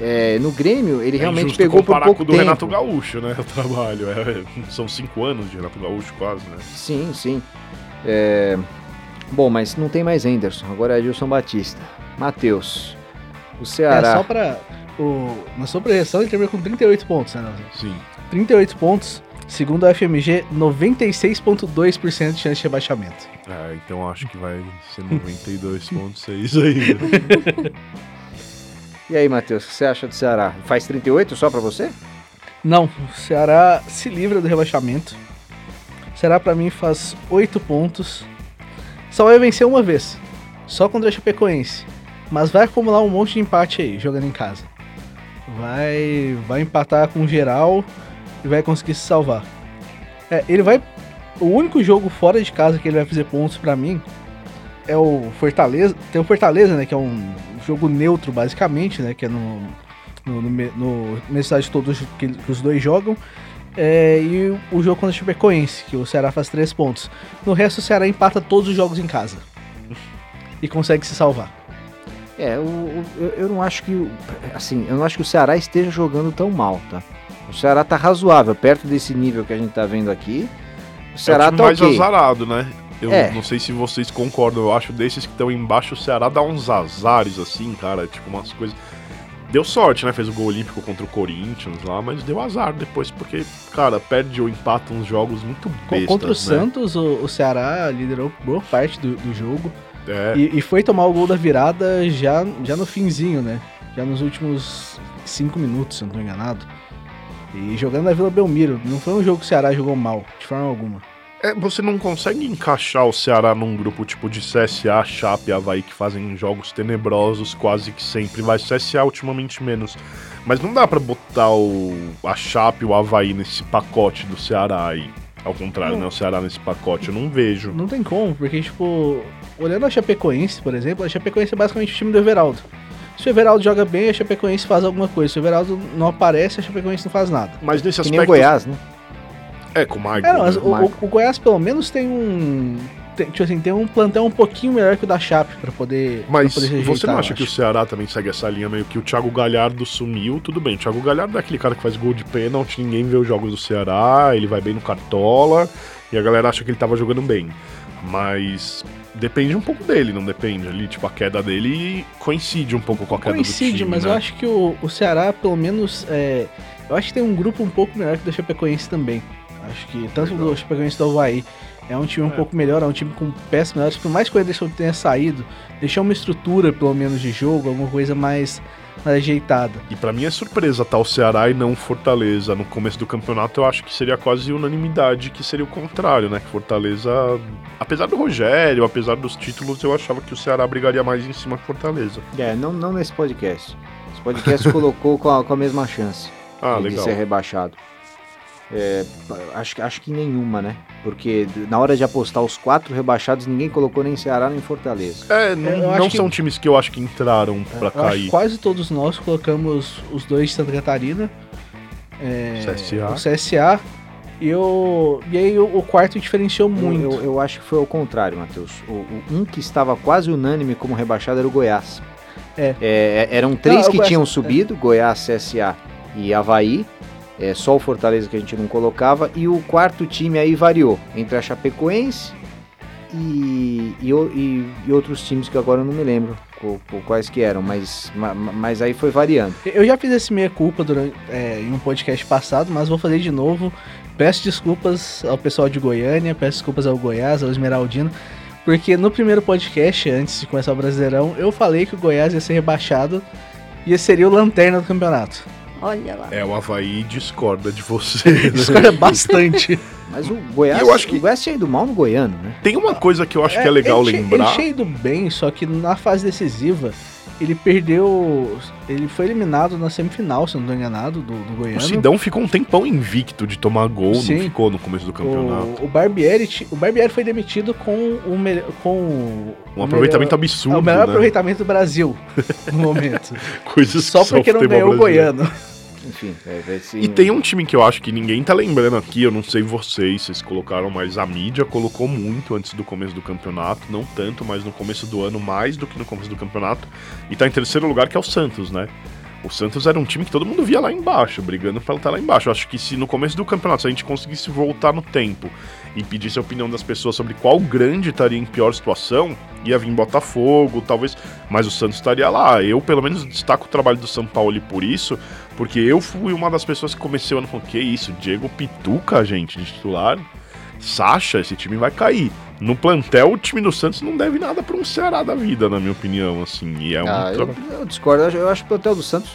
É, no Grêmio, ele É realmente pegou por pouco com o do tempo. Renato Gaúcho, né? [laughs] O trabalho. É, são cinco anos de Renato Gaúcho, quase, né? Sim, sim. É, Bom, mas não tem mais Henderson, agora é Edilson Batista. Matheus, o É, Ceará. só pra. O, na sua projeção ele terminou com 38 pontos, né, Nelson? Sim. 38 pontos, segundo a FMG, 96,2% de chance de rebaixamento. É, então acho que vai ser 92,6 aí. [laughs] E aí, Matheus, o que você acha do Ceará? Faz 38 só pra você? Não, o Ceará se livra do rebaixamento. O Ceará pra mim faz 8 pontos. Só vai vencer uma vez. Só contra a Chapecoense. Mas vai acumular um monte de empate aí, jogando em casa. Vai, vai empatar com geral e vai conseguir se salvar. É, ele vai. O único jogo fora de casa que ele vai fazer pontos pra mim é o Fortaleza. Tem o Fortaleza, né? Que é um jogo neutro, basicamente, né? Que é no, no, no, no, estádio todos que, que os dois jogam. É, e o jogo contra o Chapecoense, que o Ceará faz três pontos. No resto, o Ceará empata todos os jogos em casa. [laughs] E consegue se salvar. É, o- eu, eu não acho que. Assim, eu não acho que o Ceará esteja jogando tão mal, tá? O Ceará tá razoável, perto desse nível que a gente tá vendo aqui. O é Ceará o time tá mais ok. azarado, né? Eu É. não sei se vocês concordam, eu acho desses que estão embaixo, o Ceará dá uns azares assim, cara, tipo umas coisas. Deu sorte, né? Fez o gol olímpico contra o Corinthians lá, mas deu azar depois, porque, cara, perde ou empata uns jogos muito bestas, Contra o né? Santos, o, o Ceará liderou boa parte do, do jogo. É, E, e foi tomar o gol da virada já, já no finzinho, né? Já nos últimos cinco minutos, se eu não tô enganado. E jogando na Vila Belmiro, não foi um jogo que o Ceará jogou mal, de forma alguma. É, você não consegue encaixar o Ceará num grupo tipo de CSA, Chape e Havaí que fazem jogos tenebrosos quase que sempre. Vai CSA ultimamente menos. Mas não dá pra botar o, a Chape e o Havaí nesse pacote do Ceará aí. Ao contrário, Não. né? O Ceará nesse pacote. Eu não vejo. Não tem como, porque, tipo, olhando a Chapecoense, por exemplo, a Chapecoense é basicamente o time do Everaldo. Se o Everaldo joga bem, a Chapecoense faz alguma coisa. Se o Everaldo não aparece, a Chapecoense não faz nada. Mas nesse Que aspecto. nem o Goiás, né? É, com o Michael. É, não, mas né? o, Marco. o- o Goiás pelo menos tem um. Tem, tipo assim, tem um plantel um pouquinho melhor que o da Chape pra poder. pra Mas poder se você não acha que o. Ceará também segue essa linha meio que o Thiago Galhardo sumiu? Tudo bem, o Thiago Galhardo é aquele cara que faz gol de pênalti, ninguém vê os jogos do Ceará, ele vai bem no cartola e a galera acha que ele tava jogando bem. Mas depende um pouco dele, não depende ali, tipo, a queda dele coincide um pouco com a queda Coincide, do time, mas né? eu acho que o, o Ceará, pelo menos. É, eu acho que tem um grupo um pouco melhor que o da Chapecoense também. Acho que tanto Legal. do Chapecoense do Havaí é um time um É. pouco melhor, é um time com peças melhores. Por mais que o Ederson tenha saído, deixar uma estrutura, pelo menos, de jogo, alguma coisa mais, mais ajeitada. E pra mim é surpresa tá o Ceará e não o Fortaleza. No começo do campeonato eu acho que seria quase unanimidade que seria o contrário, né? Que Fortaleza, apesar do Rogério, apesar dos títulos, eu achava que o Ceará brigaria mais em cima que Fortaleza. É, não, não nesse podcast. Esse podcast colocou com a, com a mesma chance Ah, de legal. ser rebaixado. É, acho, acho que nenhuma, né? Porque na hora de apostar os quatro rebaixados, ninguém colocou nem Ceará nem Fortaleza. É, não, Eu não que- são times que eu acho que entraram pra Eu acho que cair. quase todos nós colocamos os dois de Santa Catarina. é, CSA. O CSA. E, o, e aí o, o quarto diferenciou muito. Eu, eu- eu acho que foi o contrário, Matheus. O, o- um que estava quase unânime como rebaixado era o Goiás. É. eram três Não, que Goiás- tinham subido, Goiás, CSA e Havaí. É, só o Fortaleza que a gente não colocava. E o quarto time aí variou entre a Chapecoense e, e, e- e outros times que agora eu não me lembro quais que eram, mas, ma- ma- mas aí foi variando. Eu já fiz esse meia-culpa durante, é, em um podcast passado, mas vou fazer de novo. Peço desculpas ao pessoal de Goiânia, peço desculpas ao Goiás, ao Esmeraldino, porque no primeiro podcast, antes de começar o Brasileirão, eu falei que o Goiás ia ser rebaixado e seria o lanterna do campeonato. Olha lá. É, o Havaí discorda de você. [laughs] né? Discorda bastante. Mas o Goiás, eu acho que- o Goiás tinha ido mal no Goiano, né? Tem uma coisa que eu acho que é legal ele, lembrar. Ele cheio do bem, só que na fase decisiva, ele perdeu. Ele foi eliminado na semifinal, se não tô enganado, do, do O Goiano. Sidão ficou um tempão invicto de tomar gol, Sim. não ficou no começo do campeonato. O, o Barbieri, o Barbieri foi demitido com o melhor, com o- Um o aproveitamento melhor, absurdo, é o melhor né? aproveitamento do Brasil no momento. [laughs] Coisas Só que porque não ganhou o. Goiano. Enfim, é, ser- E tem um time que eu acho que ninguém tá lembrando aqui, eu não sei vocês, vocês colocaram, mas a mídia colocou muito antes do começo do campeonato, não tanto, mas no começo do ano mais do que no começo do campeonato. E tá em terceiro lugar, que é o Santos, né? O Santos era um time que todo mundo via lá embaixo, brigando pra estar lá embaixo. Eu acho que se no começo do campeonato se a gente conseguisse voltar no tempo e pedisse a opinião das pessoas sobre qual grande estaria em pior situação, ia vir Botafogo, talvez, mas o Santos estaria lá. Eu, pelo menos, destaco o trabalho do São Paulo por isso, porque eu fui uma das pessoas que comecei o ano falando, que isso, Diego Pituca, gente, de titular. Sacha, esse time vai cair. No plantel, o time do Santos não deve nada pra um Ceará da vida, na minha opinião, assim. E é um Ah, eu, eu discordo, eu acho, eu acho o plantel do Santos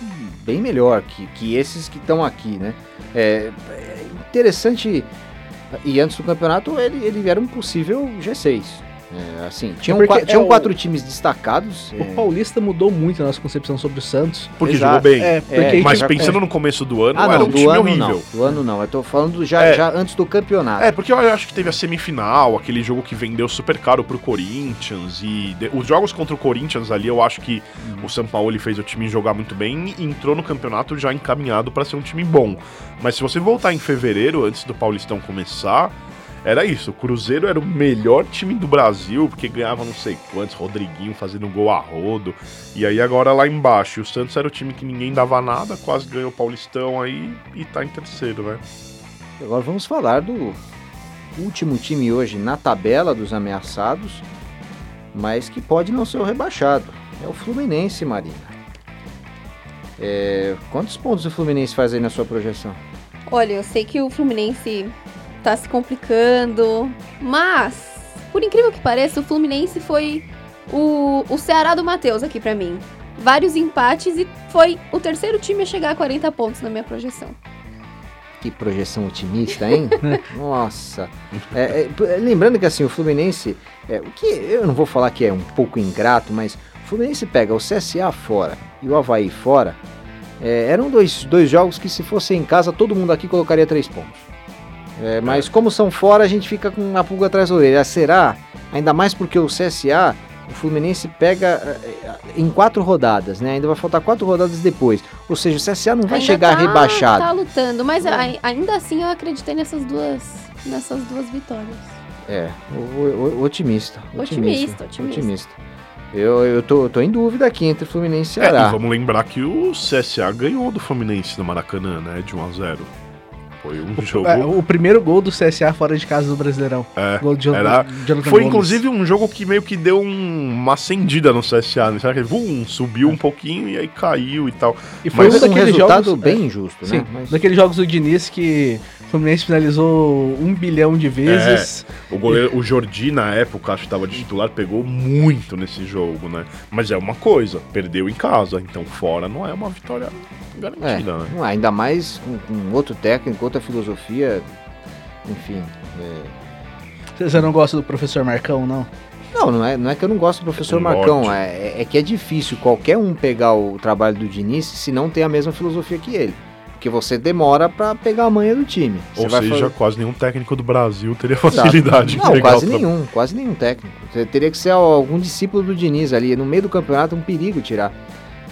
bem melhor que, que esses que estão aqui, né? É, é interessante, e antes do campeonato ele, ele era um possível G6. É, assim, tinham, porque qua- tinham é o- quatro times destacados. O é, Paulista mudou muito a nossa concepção sobre o Santos. Porque Exato. jogou bem. É, porque É, Mas já- pensando no começo do ano, ah, era não, um do time ano horrível. não. Do ano não, eu tô falando já, É. já antes do campeonato. É, porque eu acho que teve a semifinal, aquele jogo que vendeu super caro pro Corinthians. E de- os jogos contra o Corinthians ali, eu acho que Uhum. o São Paulo fez o time jogar muito bem e entrou no campeonato já encaminhado pra ser um time bom. Mas se você voltar em fevereiro, antes do Paulistão começar, era isso. O Cruzeiro era o melhor time do Brasil, porque ganhava não sei quantos, Rodriguinho fazendo gol a rodo. E aí agora lá embaixo, e o Santos era o time que ninguém dava nada, quase ganhou o Paulistão aí e tá em terceiro, né? Agora vamos falar do último time hoje na tabela dos ameaçados, mas que pode não ser o rebaixado. É o Fluminense, Marina. É, quantos pontos o Fluminense faz aí na sua projeção? Olha, eu sei que o Fluminense tá se complicando, mas, por incrível que pareça, o Fluminense foi o, o Ceará do Matheus aqui pra mim. Vários empates e foi o terceiro time a chegar a 40 pontos na minha projeção. Que projeção otimista, hein? [laughs] Nossa. É, é, lembrando que assim, o Fluminense, é, o que eu não vou falar que é um pouco ingrato, mas o Fluminense pega o CSA fora e o Havaí fora. É, eram dois, dois jogos que se fosse em casa, todo mundo aqui colocaria três pontos. É, mas como são fora, a gente fica com uma pulga atrás da orelha. Será? Ainda mais porque o CSA o Fluminense pega eh, em quatro rodadas, né? Ainda vai faltar quatro rodadas depois. Ou seja, o CSA não vai ainda chegar tá, rebaixado. Tá lutando, mas a, ainda assim eu acreditei nessas duas, nessas duas vitórias. É, o, o, otimista, otimista. Otimista, otimista. Eu, eu, tô, eu tô em dúvida aqui entre Fluminense e Ceará. É, e vamos lembrar que o CSA ganhou do Fluminense no Maracanã, né? De 1 a 0 foi um jogo. É, o primeiro gol do CSA fora de casa do Brasileirão. É, gol de era... Jonathan Foi Gomes. inclusive um jogo que meio que deu um... uma acendida no CSA. Né? Será que ele subiu um pouquinho e aí caiu e tal. E foi Mas um daqueles um resultado jogos, bem é, injusto, sim, né? Mas... Daqueles jogos do Diniz que o Fluminense finalizou um bilhão de vezes. É, o goleiro, o Jordi, na época, acho que estava de titular, pegou muito nesse jogo, né? Mas é uma coisa, perdeu em casa, então fora não é uma vitória garantida, é, né? Não, ainda mais com, com, outro técnico, outra filosofia, enfim. É... Você não gosta do professor Marcão, não? Não, não é, não é que eu não gosto do professor Marcão, é, é que é difícil qualquer um pegar o trabalho do Diniz se não tem a mesma filosofia que ele. Porque você demora para pegar a manha do time. Você Ou seja, fazer... quase nenhum técnico do Brasil teria [laughs] facilidade Exato. Não, quase nenhum, quase nenhum técnico. Você teria que ser algum discípulo do Diniz ali. No meio do campeonato, um perigo tirar.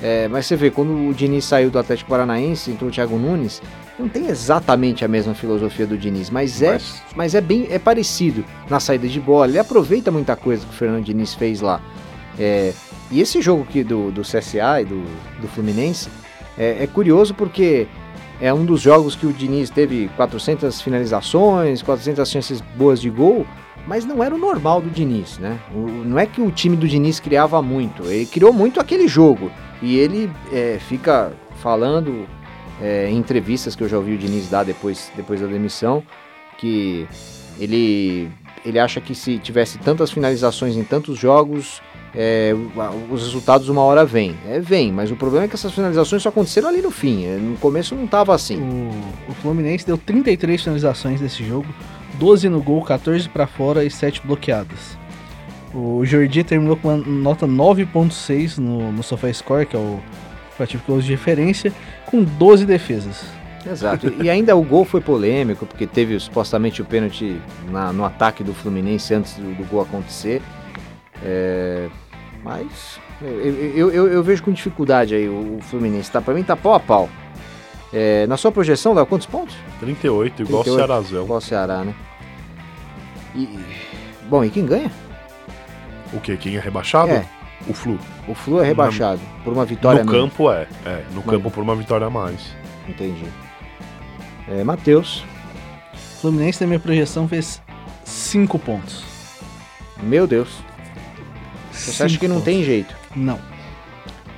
É, mas você vê, quando o Diniz saiu do Atlético Paranaense, entrou o Thiago Nunes, não tem exatamente a mesma filosofia do Diniz, mas, é, mas... é, mas é bem é parecido na saída de bola. Ele aproveita muita coisa que o Fernando Diniz fez lá. É, e esse jogo aqui do, do CSA e do, do Fluminense é, é curioso porque é um dos jogos que o Diniz teve 400 finalizações, 400 chances boas de gol, mas não era o normal do Diniz, né? O, não é que o time do Diniz criava muito, ele criou muito aquele jogo. E ele é, fica falando é, em entrevistas que eu já ouvi o Diniz dar depois, depois da demissão, que ele, ele acha que se tivesse tantas finalizações em tantos jogos, é, os resultados uma hora vêm. É, vem, mas o problema é que essas finalizações só aconteceram ali no fim. É, no começo não estava assim. O, o, Fluminense deu 33 finalizações nesse jogo, 12 no gol, 14 para fora e 7 bloqueadas. O Jordi terminou com uma nota 9.6 no, no SofaScore, que é o aplicativo de referência, com 12 defesas. Exato. E ainda o gol foi polêmico, porque teve supostamente o pênalti na, no ataque do Fluminense antes do, do gol acontecer. É, mas eu, eu, eu, eu, vejo com dificuldade aí o, Fluminense. Tá, pra mim tá pau a pau. É, na sua projeção, dá quantos pontos? 38, igual 38, o Cearazão. Igual o Ceará, né? E, bom, e quem ganha? O que? Quem é rebaixado? É. O Flu. O Flu é rebaixado na, por uma vitória No campo é, é. No campo por uma vitória a mais. Entendi. É, Matheus. Fluminense, na minha projeção, fez 5 pontos. Meu Deus. Você acha que não tem jeito? Não.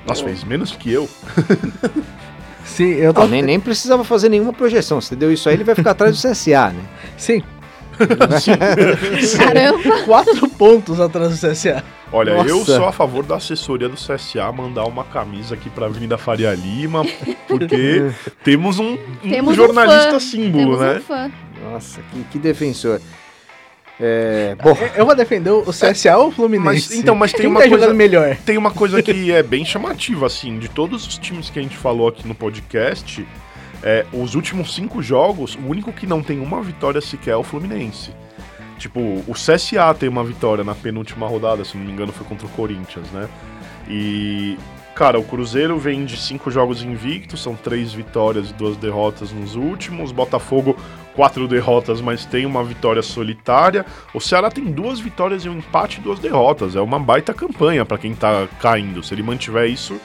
Nossa, fez menos que eu. [laughs] Sim, eu tô... Não, nem, nem precisava fazer nenhuma projeção. Se deu isso aí, ele vai ficar atrás do CSA, né? [laughs] Sim. [laughs] Caramba! Quatro pontos atrás do CSA. Olha, Nossa. eu sou a favor da assessoria do CSA mandar uma camisa aqui pra Avenida Faria Lima, porque temos um, um temos jornalista um símbolo, temos né? Um fã. Nossa, que, que defensor. É, bom, eu vou defender o CSA ou o Fluminense. Mas, então, mas tem Quem uma tá coisa melhor. Tem uma coisa que [laughs] é bem chamativa assim, de todos os times que a gente falou aqui no podcast, é, os últimos cinco jogos, o único que não tem uma vitória sequer é o Fluminense. Tipo, o CSA tem uma vitória na penúltima rodada, se não me engano, foi contra o Corinthians, né? E, cara, o Cruzeiro vem de cinco jogos invictos, são três vitórias e duas derrotas nos últimos. Botafogo, quatro derrotas, mas tem uma vitória solitária. O Ceará tem duas vitórias e um empate e duas derrotas. É uma baita campanha para quem tá caindo. Se ele mantiver isso,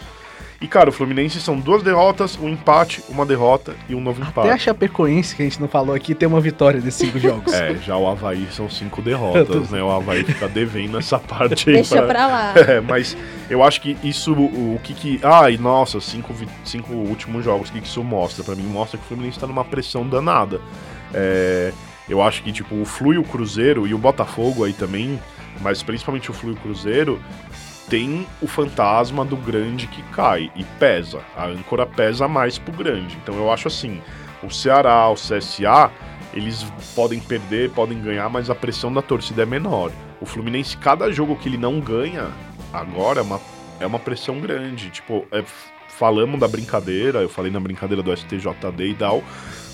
e, cara, o Fluminense são duas derrotas, um empate, uma derrota e um novo empate. Até a Chapecoense, que a gente não falou aqui, tem uma vitória desses cinco jogos. É, já o Havaí são cinco derrotas, né? O Havaí fica devendo essa parte aí. Deixa pra, pra lá. [laughs] É, mas eu acho que isso, o, o que que... Ai, nossa, cinco, cinco últimos jogos, o que que isso mostra? Pra mim, mostra que o Fluminense tá numa pressão danada. É, eu acho que, tipo, o Flu e o Cruzeiro, e o Botafogo aí também, mas principalmente o Flu e o Cruzeiro, tem o fantasma do grande que cai e pesa. A âncora pesa mais pro grande. Então eu acho assim, O Ceará, o CSA, eles podem perder, podem ganhar, mas a pressão da torcida é menor. O Fluminense, cada jogo que ele não ganha, agora é uma, é uma pressão grande. Tipo, é, falamos da brincadeira, eu falei na brincadeira do STJD e tal,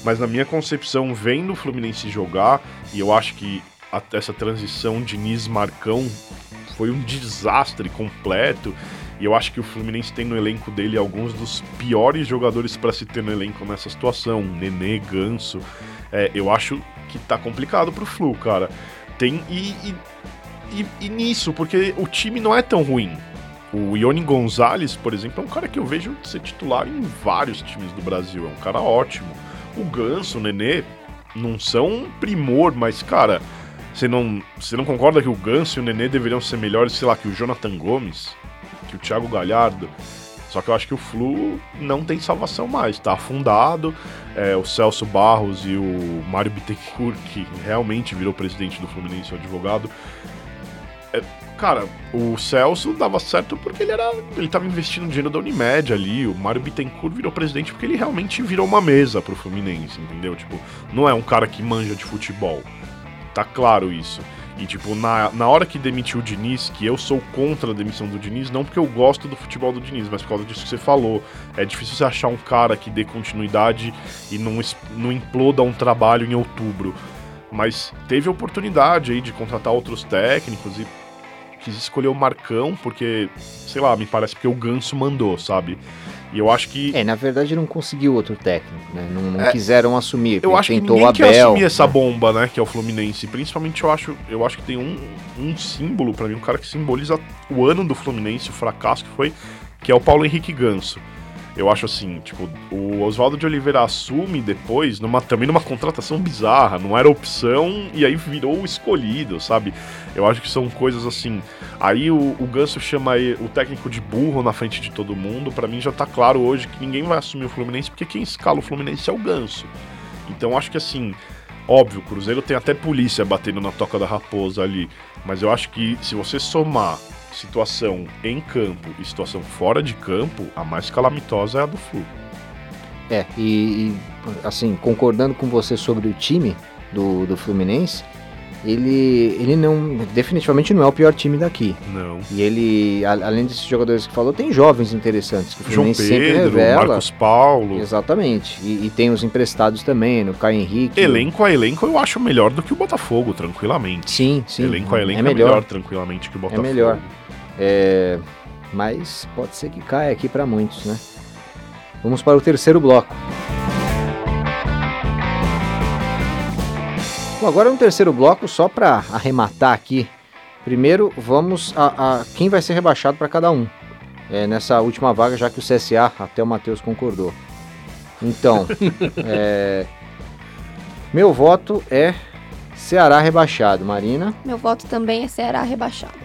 mas na minha concepção, vendo o Fluminense jogar, e eu acho que a, essa transição de Nis Marcão foi um desastre completo. E eu acho que o Fluminense tem no elenco dele alguns dos piores jogadores para se ter no elenco nessa situação. Nenê, Ganso. É, eu acho que tá complicado pro Flu, cara. Tem. E, e, e, e nisso, porque o time não é tão ruim. O Ione Gonzalez, por exemplo, é um cara que eu vejo ser titular em vários times do Brasil. É um cara ótimo. O Ganso, o Nenê, não são um primor, mas, cara, você não, você não concorda que o Ganso e o Nenê deveriam ser melhores, sei lá, que o Jonathan Gomes, que o Thiago Galhardo? Só que eu acho que o Flu não tem salvação mais, tá afundado. É, o Celso Barros e o Mário Bittencourt, que realmente virou presidente do Fluminense, o advogado. É, cara, o Celso dava certo porque ele era. Ele tava investindo dinheiro da Unimed ali. O Mário Bittencourt virou presidente porque ele realmente virou uma mesa pro Fluminense, entendeu? Tipo, não é um cara que manja de futebol. Tá claro isso. E, tipo, na, na hora que demitiu o Diniz, que eu sou contra a demissão do Diniz, não porque eu gosto do futebol do Diniz, mas por causa disso que você falou. É difícil você achar um cara que dê continuidade e não, não imploda um trabalho em outubro. Mas teve oportunidade aí de contratar outros técnicos e quis escolher o Marcão porque, sei lá, me parece que o Ganso mandou, sabe? E eu acho que. É, na verdade não conseguiu outro técnico, né? Não, não é, quiseram assumir. Eu acho que ninguém Abel, quer assumir né? essa bomba, né? Que é o Fluminense. Principalmente eu acho, eu acho que tem um, um símbolo para mim, um cara que simboliza o ano do Fluminense, o fracasso que foi, que é o Paulo Henrique Ganso. Eu acho assim, tipo, o Oswaldo de Oliveira assume depois, numa, também numa contratação bizarra, não era opção e aí virou o escolhido, sabe? Eu acho que são coisas assim. Aí o, o Ganso chama o técnico de burro na frente de todo mundo. para mim já tá claro hoje que ninguém vai assumir o Fluminense, porque quem escala o Fluminense é o Ganso. Então acho que assim, óbvio, o Cruzeiro tem até polícia batendo na toca da raposa ali. Mas eu acho que se você somar situação em campo e situação fora de campo, a mais calamitosa é a do Flu. É, e, e assim, concordando com você sobre o time do, do Fluminense, ele, ele não. Definitivamente não é o pior time daqui. Não. E ele, a, além desses jogadores que falou, tem jovens interessantes que o João Pedro, sempre revela. Marcos Paulo. Exatamente. E, e, tem os emprestados também, no Caio Henrique. Elenco a elenco eu acho melhor do que o Botafogo, tranquilamente. Sim, sim. Elenco a elenco é melhor, é melhor tranquilamente que o Botafogo. É melhor. É, mas pode ser que caia aqui para muitos, né? Vamos para o terceiro bloco. Bom, agora no terceiro bloco, só para arrematar aqui. Primeiro, vamos a, a quem vai ser rebaixado para cada um. É, nessa última vaga, já que o CSA, até o Matheus concordou. Então, [laughs] é, meu voto é Ceará rebaixado. Marina? Meu voto também é Ceará rebaixado.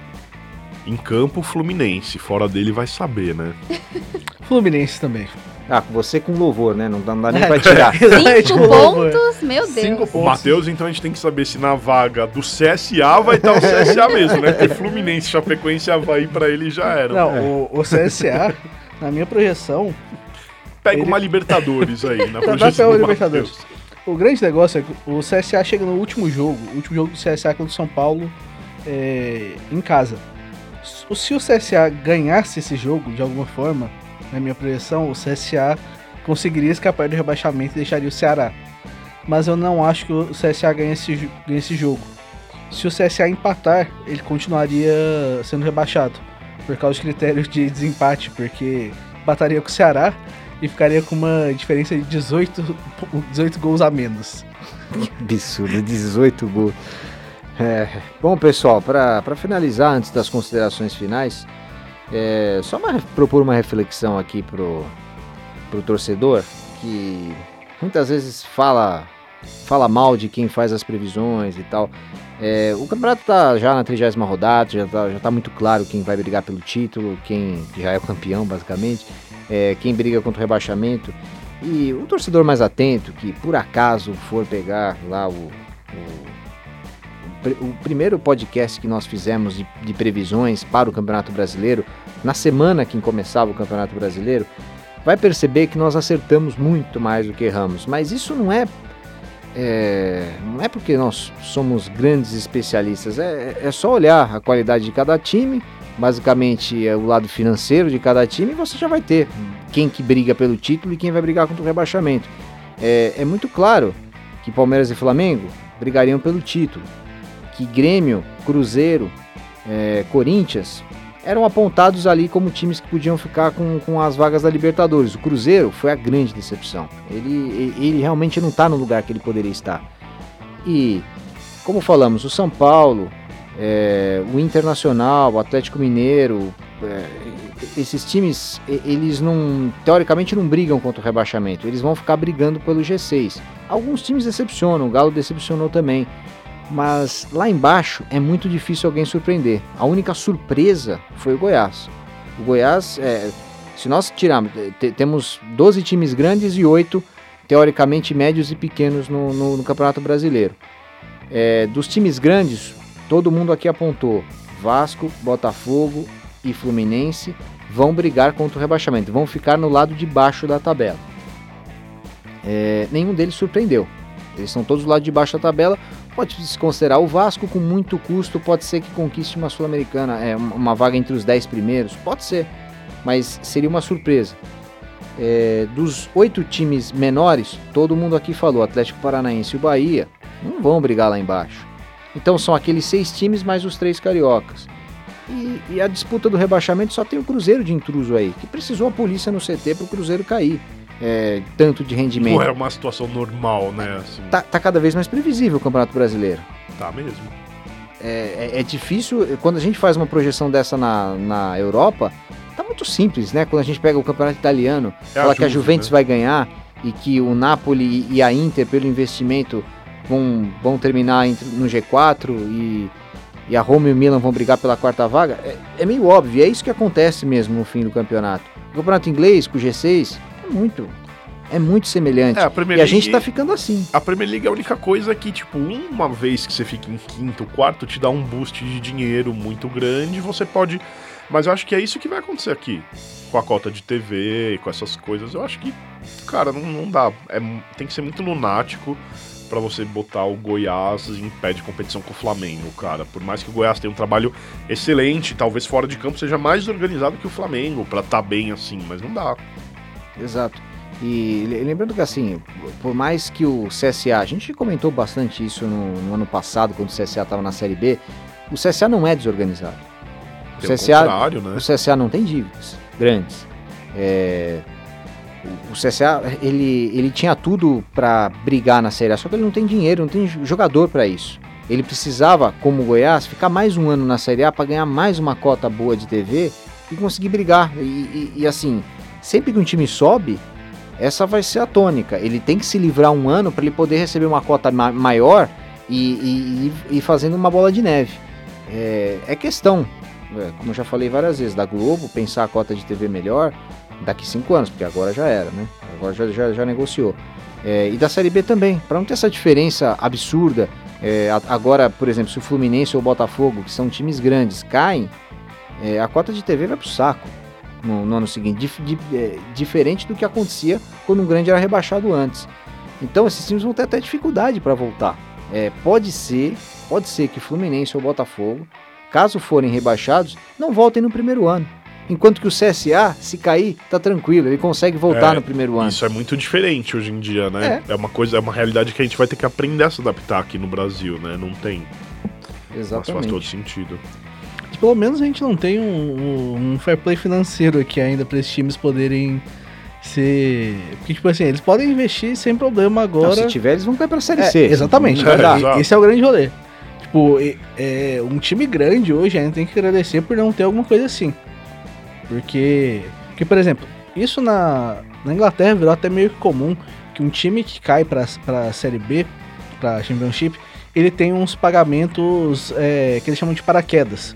Em campo, Fluminense. Fora dele vai saber, né? [laughs] Fluminense também. Ah, você com louvor, né? Não dá, não dá nem pra tirar. [laughs] Cinco pontos, meu Deus. Cinco pontos. Matheus, então a gente tem que saber se na vaga do CSA vai estar o CSA mesmo, né? Porque Fluminense, Chapecoense e Havaí pra ele já era. Não, é. o, o, CSA, na minha projeção... Pega ele... uma Libertadores aí, na [laughs] projeção do Libertadores. O grande negócio é que o CSA chega no último jogo, o último jogo do CSA contra o São Paulo é, em casa se o CSA ganhasse esse jogo de alguma forma, na minha projeção, o CSA conseguiria escapar do rebaixamento e deixaria o Ceará. Mas eu não acho que o CSA ganhe esse, ganhe esse jogo. Se o CSA empatar, ele continuaria sendo rebaixado. Por causa dos critérios de desempate, porque empataria com o Ceará e ficaria com uma diferença de 18, 18 gols a menos. Que absurdo, 18 gols. É, bom, pessoal, para finalizar, antes das considerações finais, é, só uma, propor uma reflexão aqui pro, pro torcedor que muitas vezes fala, fala mal de quem faz as previsões e tal. É, o campeonato tá já na trigésima rodada, já tá, já tá muito claro quem vai brigar pelo título, quem já é o campeão, basicamente, é, quem briga contra o rebaixamento. E o torcedor mais atento, que por acaso for pegar lá o, o o primeiro podcast que nós fizemos de, de, previsões para o Campeonato Brasileiro, na semana que começava o Campeonato Brasileiro, vai perceber que nós acertamos muito mais do que erramos. Mas isso não é, é não é porque nós somos grandes especialistas, é, é só olhar a qualidade de cada time, basicamente é o lado financeiro de cada time, e você já vai ter quem que briga pelo título e quem vai brigar contra o rebaixamento. É, é muito claro que Palmeiras e Flamengo brigariam pelo título, que Grêmio, Cruzeiro, é, Corinthians eram apontados ali como times que podiam ficar com, com as vagas da Libertadores. O Cruzeiro foi a grande decepção. Ele, ele realmente não está no lugar que ele poderia estar. E, como falamos, o São Paulo, é, o Internacional, o Atlético Mineiro, é, esses times, eles não, teoricamente não brigam contra o rebaixamento, eles vão ficar brigando pelo G6. Alguns times decepcionam, o Galo decepcionou também. Mas lá embaixo é muito difícil alguém surpreender. A única surpresa foi o Goiás. O Goiás, é, se nós tirarmos, temos 12 times grandes e 8 teoricamente médios e pequenos no, no, no Campeonato Brasileiro. É, dos times grandes, todo mundo aqui apontou Vasco, Botafogo e Fluminense vão brigar contra o rebaixamento, vão ficar no lado de baixo da tabela. É, nenhum deles surpreendeu. Eles são todos do lado de baixo da tabela. Pode se considerar o Vasco com muito custo, pode ser que conquiste uma Sul-Americana, é, uma vaga entre os 10 primeiros, pode ser, mas seria uma surpresa. É, dos oito times menores, todo mundo aqui falou, Atlético Paranaense e o Bahia, não vão brigar lá embaixo. Então são aqueles seis times mais os três cariocas. E, e, a disputa do rebaixamento só tem o Cruzeiro de intruso aí, que precisou a polícia no CT para o Cruzeiro cair é, tanto de rendimento. Não é uma situação normal, né? Assim. Tá, tá, cada vez mais previsível o Campeonato Brasileiro. Tá mesmo. É, é, é, difícil, quando a gente faz uma projeção dessa na, na Europa, tá muito simples, né? Quando a gente pega o Campeonato Italiano, é fala a que a Juventus né? vai ganhar e que o Napoli e a Inter, pelo investimento, vão, vão terminar no G4 e, e a Roma e o Milan vão brigar pela quarta vaga, é, é meio óbvio, é isso que acontece mesmo no fim do campeonato. O campeonato inglês, com o G6, é muito. É muito semelhante. É, a Premier e a gente tá ficando assim. A Premier League é a única coisa que, tipo, uma vez que você fica em quinto, quarto, te dá um boost de dinheiro muito grande, você pode. Mas eu acho que é isso que vai acontecer aqui. Com a cota de TV, com essas coisas. Eu acho que, cara, não, não dá. É, tem que ser muito lunático para você botar o Goiás em pé de competição com o Flamengo, cara. Por mais que o Goiás tenha um trabalho excelente, talvez fora de campo seja mais organizado que o Flamengo para estar tá bem assim, mas não dá. Exato. E lembrando que assim, por mais que o CSA, a gente comentou bastante isso no, no ano passado, quando o CSA estava na Série B, o CSA não é desorganizado. O CSA, né? o CSA não tem dívidas grandes. É, o CSA ele, ele tinha tudo para brigar na Série A, só que ele não tem dinheiro, não tem jogador para isso. Ele precisava, como o Goiás, ficar mais um ano na Série A para ganhar mais uma cota boa de TV e conseguir brigar. E, e, e assim, sempre que um time sobe, essa vai ser a tônica. Ele tem que se livrar um ano para ele poder receber uma cota ma maior e, e, fazendo uma bola de neve. É, é questão, é, como eu já falei várias vezes, da Globo pensar a cota de TV melhor daqui cinco anos, porque agora já era, né? Agora já, já, já negociou. É, e da Série B também, para não ter essa diferença absurda. É, agora, por exemplo, se o Fluminense ou o Botafogo, que são times grandes, caem, é, a cota de TV vai pro saco no, no ano seguinte, dif, é, diferente do que acontecia quando um grande era rebaixado antes. Então esses times vão ter até dificuldade para voltar. É, pode ser, pode ser que Fluminense ou Botafogo, caso forem rebaixados, não voltem no primeiro ano. Enquanto que o CSA, se cair, tá tranquilo, ele consegue voltar é, no primeiro ano. Isso é muito diferente hoje em dia, né? É. é. uma coisa, é uma realidade que a gente vai ter que aprender a se adaptar aqui no Brasil, né? Não tem. Exatamente. Mas faz todo sentido pelo menos a gente não tem um, um fair play financeiro aqui ainda para esses times poderem ser. Porque, tipo assim, eles podem investir sem problema agora. Não, se tiver, eles vão cair pra Série é, C. Exatamente. É, esse é o grande rolê. Tipo, é, um time grande hoje ainda tem que agradecer por não ter alguma coisa assim. Porque, porque por exemplo, isso na, na Inglaterra virou até meio comum que um time que cai pra, pra Série B, pra Championship, ele tem uns pagamentos é, que eles chamam de paraquedas.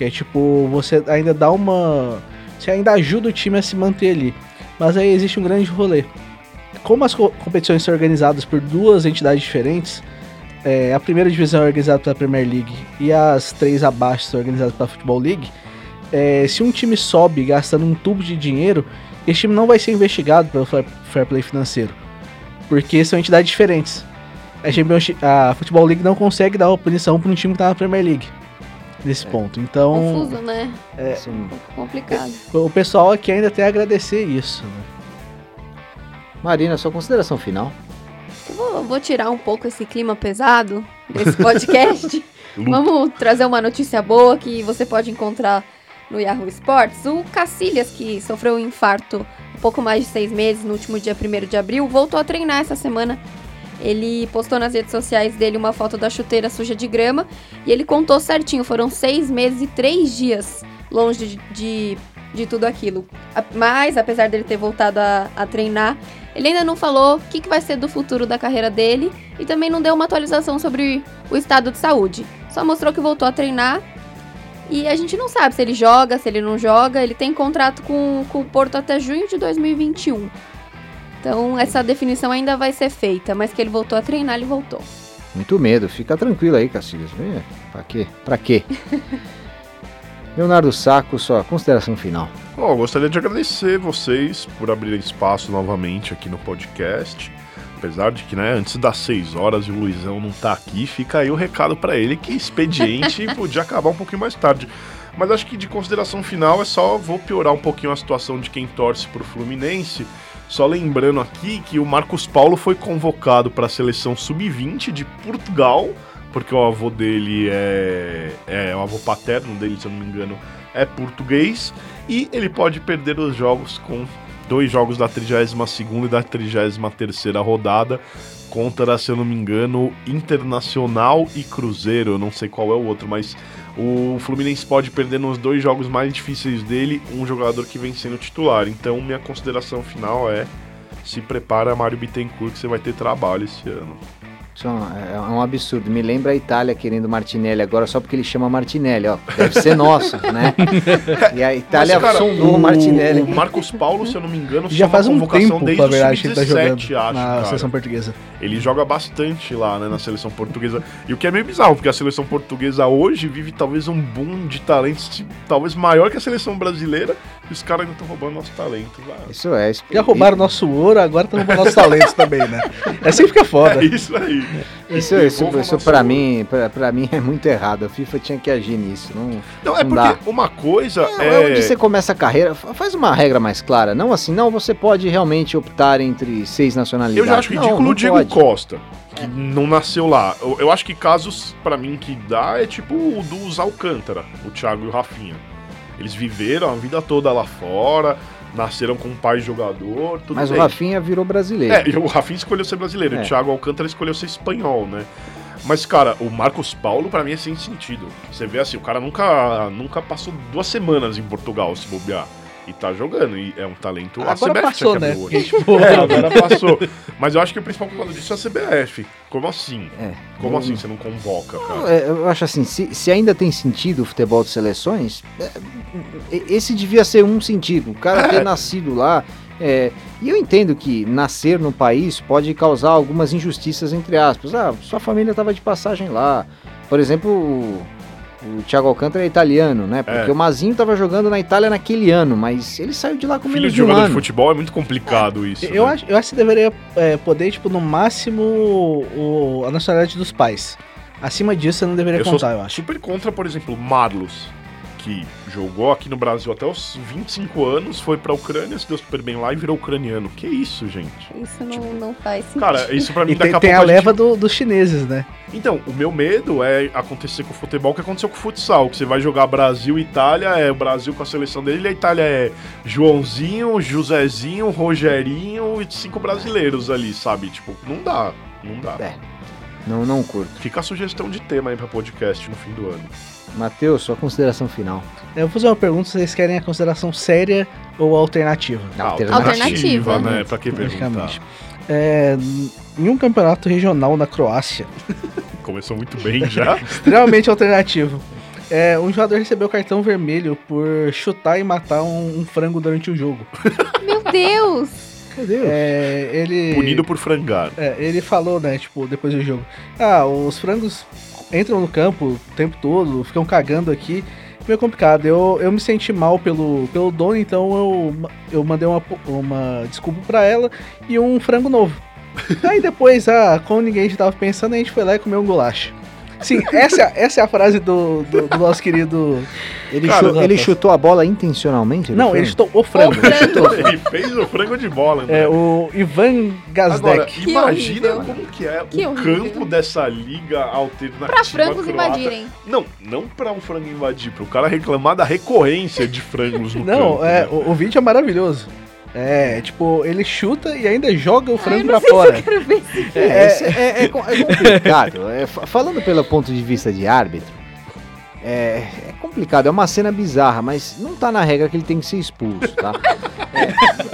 Que é tipo, você ainda dá uma. Você ainda ajuda o time a se manter ali. Mas aí existe um grande rolê. Como as co competições são organizadas por duas entidades diferentes, é, a primeira divisão é organizada pela Premier League e as três abaixo são organizadas pela Football League, é, se um time sobe gastando um tubo de dinheiro, esse time não vai ser investigado pelo fair play financeiro. Porque são entidades diferentes. A, a Futebol League não consegue dar uma punição para um time que tá na Premier League. Nesse ponto. Então, Confuso, né? Assim, Um pouco complicado. o pessoal aqui ainda tem a agradecer isso. Né? Marina, sua consideração final. Eu vou, vou tirar um pouco esse clima pesado desse podcast. [laughs] Vamos trazer uma notícia boa que você pode encontrar no Yahoo Sports. O Cacilhas, que sofreu um infarto há pouco mais de seis meses, no último dia 1 de abril, voltou a treinar essa semana. Ele postou nas redes sociais dele uma foto da chuteira suja de grama e ele contou certinho, foram seis meses e três dias longe de, de, de tudo aquilo. Mas, apesar dele ter voltado a, a treinar, ele ainda não falou o que, que vai ser do futuro da carreira dele e também não deu uma atualização sobre o estado de saúde. Só mostrou que voltou a treinar e a gente não sabe se ele joga, se ele não joga. Ele tem contrato com, com o Porto até junho de 2021. Então essa definição ainda vai ser feita, mas que ele voltou a treinar, ele voltou. Muito medo, fica tranquilo aí, Cacilhas. Pra quê? Pra quê? [laughs] Leonardo Saco, sua consideração final. Ó, gostaria de agradecer vocês por abrirem espaço novamente aqui no podcast. Apesar de que, né, antes das 6 horas e o Luizão não tá aqui, fica aí o recado pra ele que expediente [laughs] podia acabar um pouquinho mais tarde. Mas acho que de consideração final é só vou piorar um pouquinho a situação de quem torce pro Fluminense. Só lembrando aqui que o Marcos Paulo foi convocado para a seleção sub-20 de Portugal, porque o avô dele é, é o avô paterno dele, se eu não me engano, é português. E ele pode perder os jogos com dois jogos da 32ª e da 33ª rodada contra, se eu não me engano, Internacional e Cruzeiro, eu não sei qual é o outro, mas o Fluminense pode perder nos dois jogos mais difíceis dele um jogador que vem sendo titular. Então, minha consideração final é se prepara, Mário Bittencourt, que você vai ter trabalho esse ano. Isso é um, é um absurdo. Me lembra a Itália querendo Martinelli agora só porque ele chama Martinelli, ó. Deve ser nosso, né? [laughs] E a Itália Mas, cara, sondou o Martinelli. O Marcos Paulo, se eu não me engano, Já só faz uma um convocação tempo, desde verdade, que ele tá jogando sub-17, acho, na cara. seleção portuguesa. Ele joga bastante lá, né, na seleção portuguesa. E o que é meio bizarro, porque a seleção portuguesa hoje vive talvez um boom de talentos, talvez maior que a seleção brasileira, e os caras ainda estão roubando nosso talento. lá. Isso é. Já roubaram nosso ouro, agora estão roubando nossos talentos também, né? É assim que fica foda. [laughs] É isso aí. Isso, isso, isso nosso pra ouro. mim, pra mim é muito errado. A FIFA tinha que agir nisso. Não, Não, é Não porque dá. uma coisa é, é onde é. você começa a carreira. fa- Faz uma regra mais clara. Não assim, não, você pode realmente optar entre seis nacionalidades. Eu já acho Não, ridículo não o Diego pode. Costa, que não nasceu lá. Eu, eu acho que casos, pra mim, que dá é tipo o dos Alcântara, o Thiago e o Rafinha. Eles viveram a vida toda lá fora, nasceram com um pai jogador, tudo Mas o bem. Rafinha virou brasileiro. É, e o Rafinha escolheu ser brasileiro, É. o Thiago Alcântara escolheu ser espanhol, né? Mas, cara, o Marcos Paulo, pra mim, é sem sentido. Você vê assim, o cara nunca, nunca passou duas semanas em Portugal, se bobear. E tá jogando, e é um talento. A Agora CBF passou, que né? [laughs] tipo, É, agora passou. Mas eu acho que o principal culpado disso é a CBF. Como assim? É. Como Não- assim você não convoca, Eu, cara? é, eu acho assim, se, se ainda tem sentido o futebol de seleções, é, esse devia ser um sentido. O cara ter [laughs] nascido lá. é, e eu entendo que nascer no país pode causar algumas injustiças, entre aspas. Ah, sua família estava de passagem lá. Por exemplo, o, Thiago Alcântara é italiano, né? Porque É. o Mazinho estava jogando na Itália naquele ano, mas ele saiu de lá com Filho menos de de um jogador de ano. futebol é muito complicado isso. Eu né? acho, eu acho que você deveria é, poder, tipo, no máximo, o, a nacionalidade dos pais. Acima disso, você não deveria Eu sou contar, eu acho. super contra, por exemplo, Marlos, que jogou aqui no Brasil até os 25 anos, foi pra Ucrânia, se deu super bem lá e virou ucraniano. Que isso, gente? Isso não, não faz sentido. Cara, isso pra mim E daqui tem, a tem pouco a gente- leva do- dos chineses, né? Então, o meu medo é acontecer com o futebol o que aconteceu com o futsal, que você vai jogar Brasil e Itália, é o Brasil com a seleção dele, e a Itália é Joãozinho, Josézinho, Rogerinho e cinco brasileiros ali, sabe? Tipo, não dá, não dá. É. Não, não curto. Fica a sugestão de tema aí pra podcast no fim do ano. Matheus, sua consideração final. Eu vou fazer uma pergunta se vocês querem a consideração séria ou alternativa. Alternativa, né? né? Pra que perguntar? É, em um campeonato regional na Croácia, [laughs] Começou muito bem já. [laughs] extremamente alternativo, é, um jogador recebeu cartão vermelho por chutar e matar um, um frango durante o jogo. [laughs] Meu Deus! Meu Deus. É, ele, Punido por frangar. é, ele falou, né, tipo, depois do jogo, ah, os frangos entram no campo o tempo todo, ficam cagando aqui, meio complicado. Eu, eu me senti mal pelo, pelo dono, então eu, eu mandei uma, uma desculpa pra ela e um frango novo. [laughs] Aí depois, ah, como ninguém já tava pensando, a gente foi lá e comeu um gulacho. Sim, essa, é- essa é a frase do, do, do nosso querido. Ele, Cara, chu- ele chutou a bola intencionalmente? Não, ele chutou o frango. Ele fez o frango de bola, André. É, o Ivan Agora, Gazdek. Que imagina horrível. como que é Que o horrível. campo dessa liga alternativa Pra frangos croata. invadirem. Não, não pra um frango invadir, pro cara reclamar da recorrência de frangos no Não, campo. é, né? o, o vídeo é maravilhoso. É, tipo, ele chuta e ainda joga o Ah, frango pra se fora. eu quero ver esse É, é- é com- é complicado. [laughs] É, fa- falando pelo ponto de vista de árbitro, é, é complicado. É uma cena bizarra, mas não tá na regra que ele tem que ser expulso, tá? [laughs]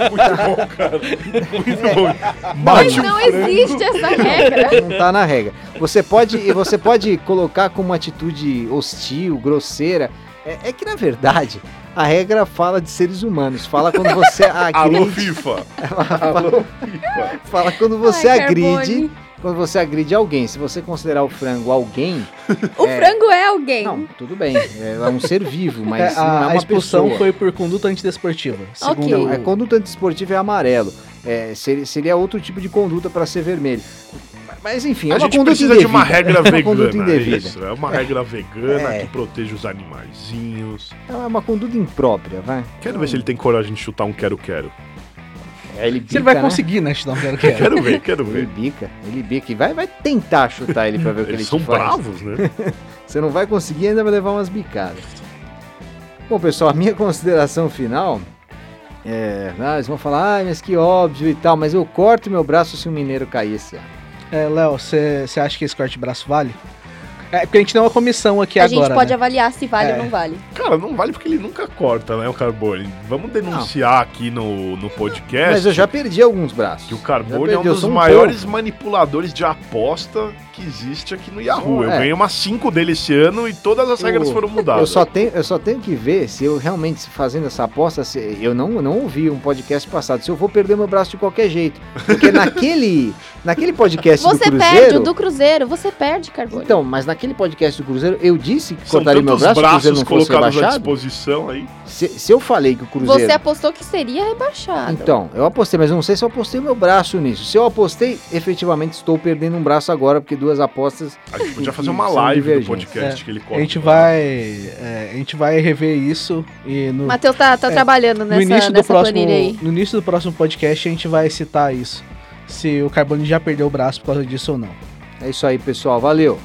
Muito bom, cara. Muito bom. Mas Bate não frango. existe essa regra. [laughs] Não tá na regra. Você pode, você pode colocar como atitude hostil, grosseira. É, é que na verdade a regra fala de seres humanos. Fala quando você [laughs] Alô, agride. FIFA. Alô, FIFA. Fala quando você Ai, agride. Carbone. Quando você agride alguém. Se você considerar o frango alguém. O é, frango é alguém. Não, tudo bem. É, é um ser vivo, mas É, não é a, uma a expulsão pessoa. foi por conduta antidesportiva. Segundo Ok. Não, é conduta antidesportiva é amarelo. É, seria, seria outro tipo de conduta para ser vermelho. Mas enfim, é A uma gente conduta precisa indevida. de uma regra é uma conduta vegana. É, indevida. isso, é uma regra vegana É. que protege os animaizinhos. É uma conduta imprópria, vai. Quero ver se ele tem coragem de chutar um quero-quero. É, ele Se ele vai bica, né? conseguir, né? Não quero que Quero ver, quero Ele ver. bica, ele bica e vai, vai tentar chutar ele pra ver o que ele Eles são te faz. bravos, né? [laughs] Você não vai conseguir e ainda vai levar umas bicadas. Bom, pessoal, a minha consideração final é. Ah, eles vão falar, ah, mas que óbvio e tal, mas eu corto meu braço se um mineiro ano. É, Léo, você acha que esse corte de braço vale? É, porque a gente tem uma comissão aqui a agora. gente pode né? avaliar se vale É. ou não vale. Cara, não vale porque ele nunca corta, né, o Carbone? Vamos denunciar aqui no, no podcast Mas eu já perdi alguns braços. que o Carbone é um dos um maiores pouco. manipuladores de aposta que existe aqui no Yahoo. Eu É. ganhei umas 5 dele esse ano e todas as regras Eu- foram mudadas. Eu só, tenho, eu só tenho que ver se eu realmente fazendo essa aposta, se- eu não, não ouvi um podcast passado, se eu vou perder meu braço de qualquer jeito. Porque [laughs] naquele, naquele podcast Você do perde Cruzeiro... o do Cruzeiro, você perde, Carbone. Então, mas naquele podcast do Cruzeiro, eu disse que São cortaria meu braço se o Cruzeiro braços não fosse colocados à rebaixado. disposição aí. Se, se eu falei que o Cruzeiro... você apostou que seria rebaixado. Então, eu apostei, mas eu não sei se eu apostei meu braço nisso. Se eu apostei, efetivamente estou perdendo um braço agora, porque duas apostas... A gente podia fazer uma live do podcast que ele corta. A gente vai. é, a gente vai rever isso e no, Matheus tá, tá É, trabalhando no nessa, início do nessa próximo. planilha aí. No início do próximo podcast a gente vai citar isso. Se o Carbone já perdeu o braço por causa disso ou não. É isso aí, pessoal. Valeu!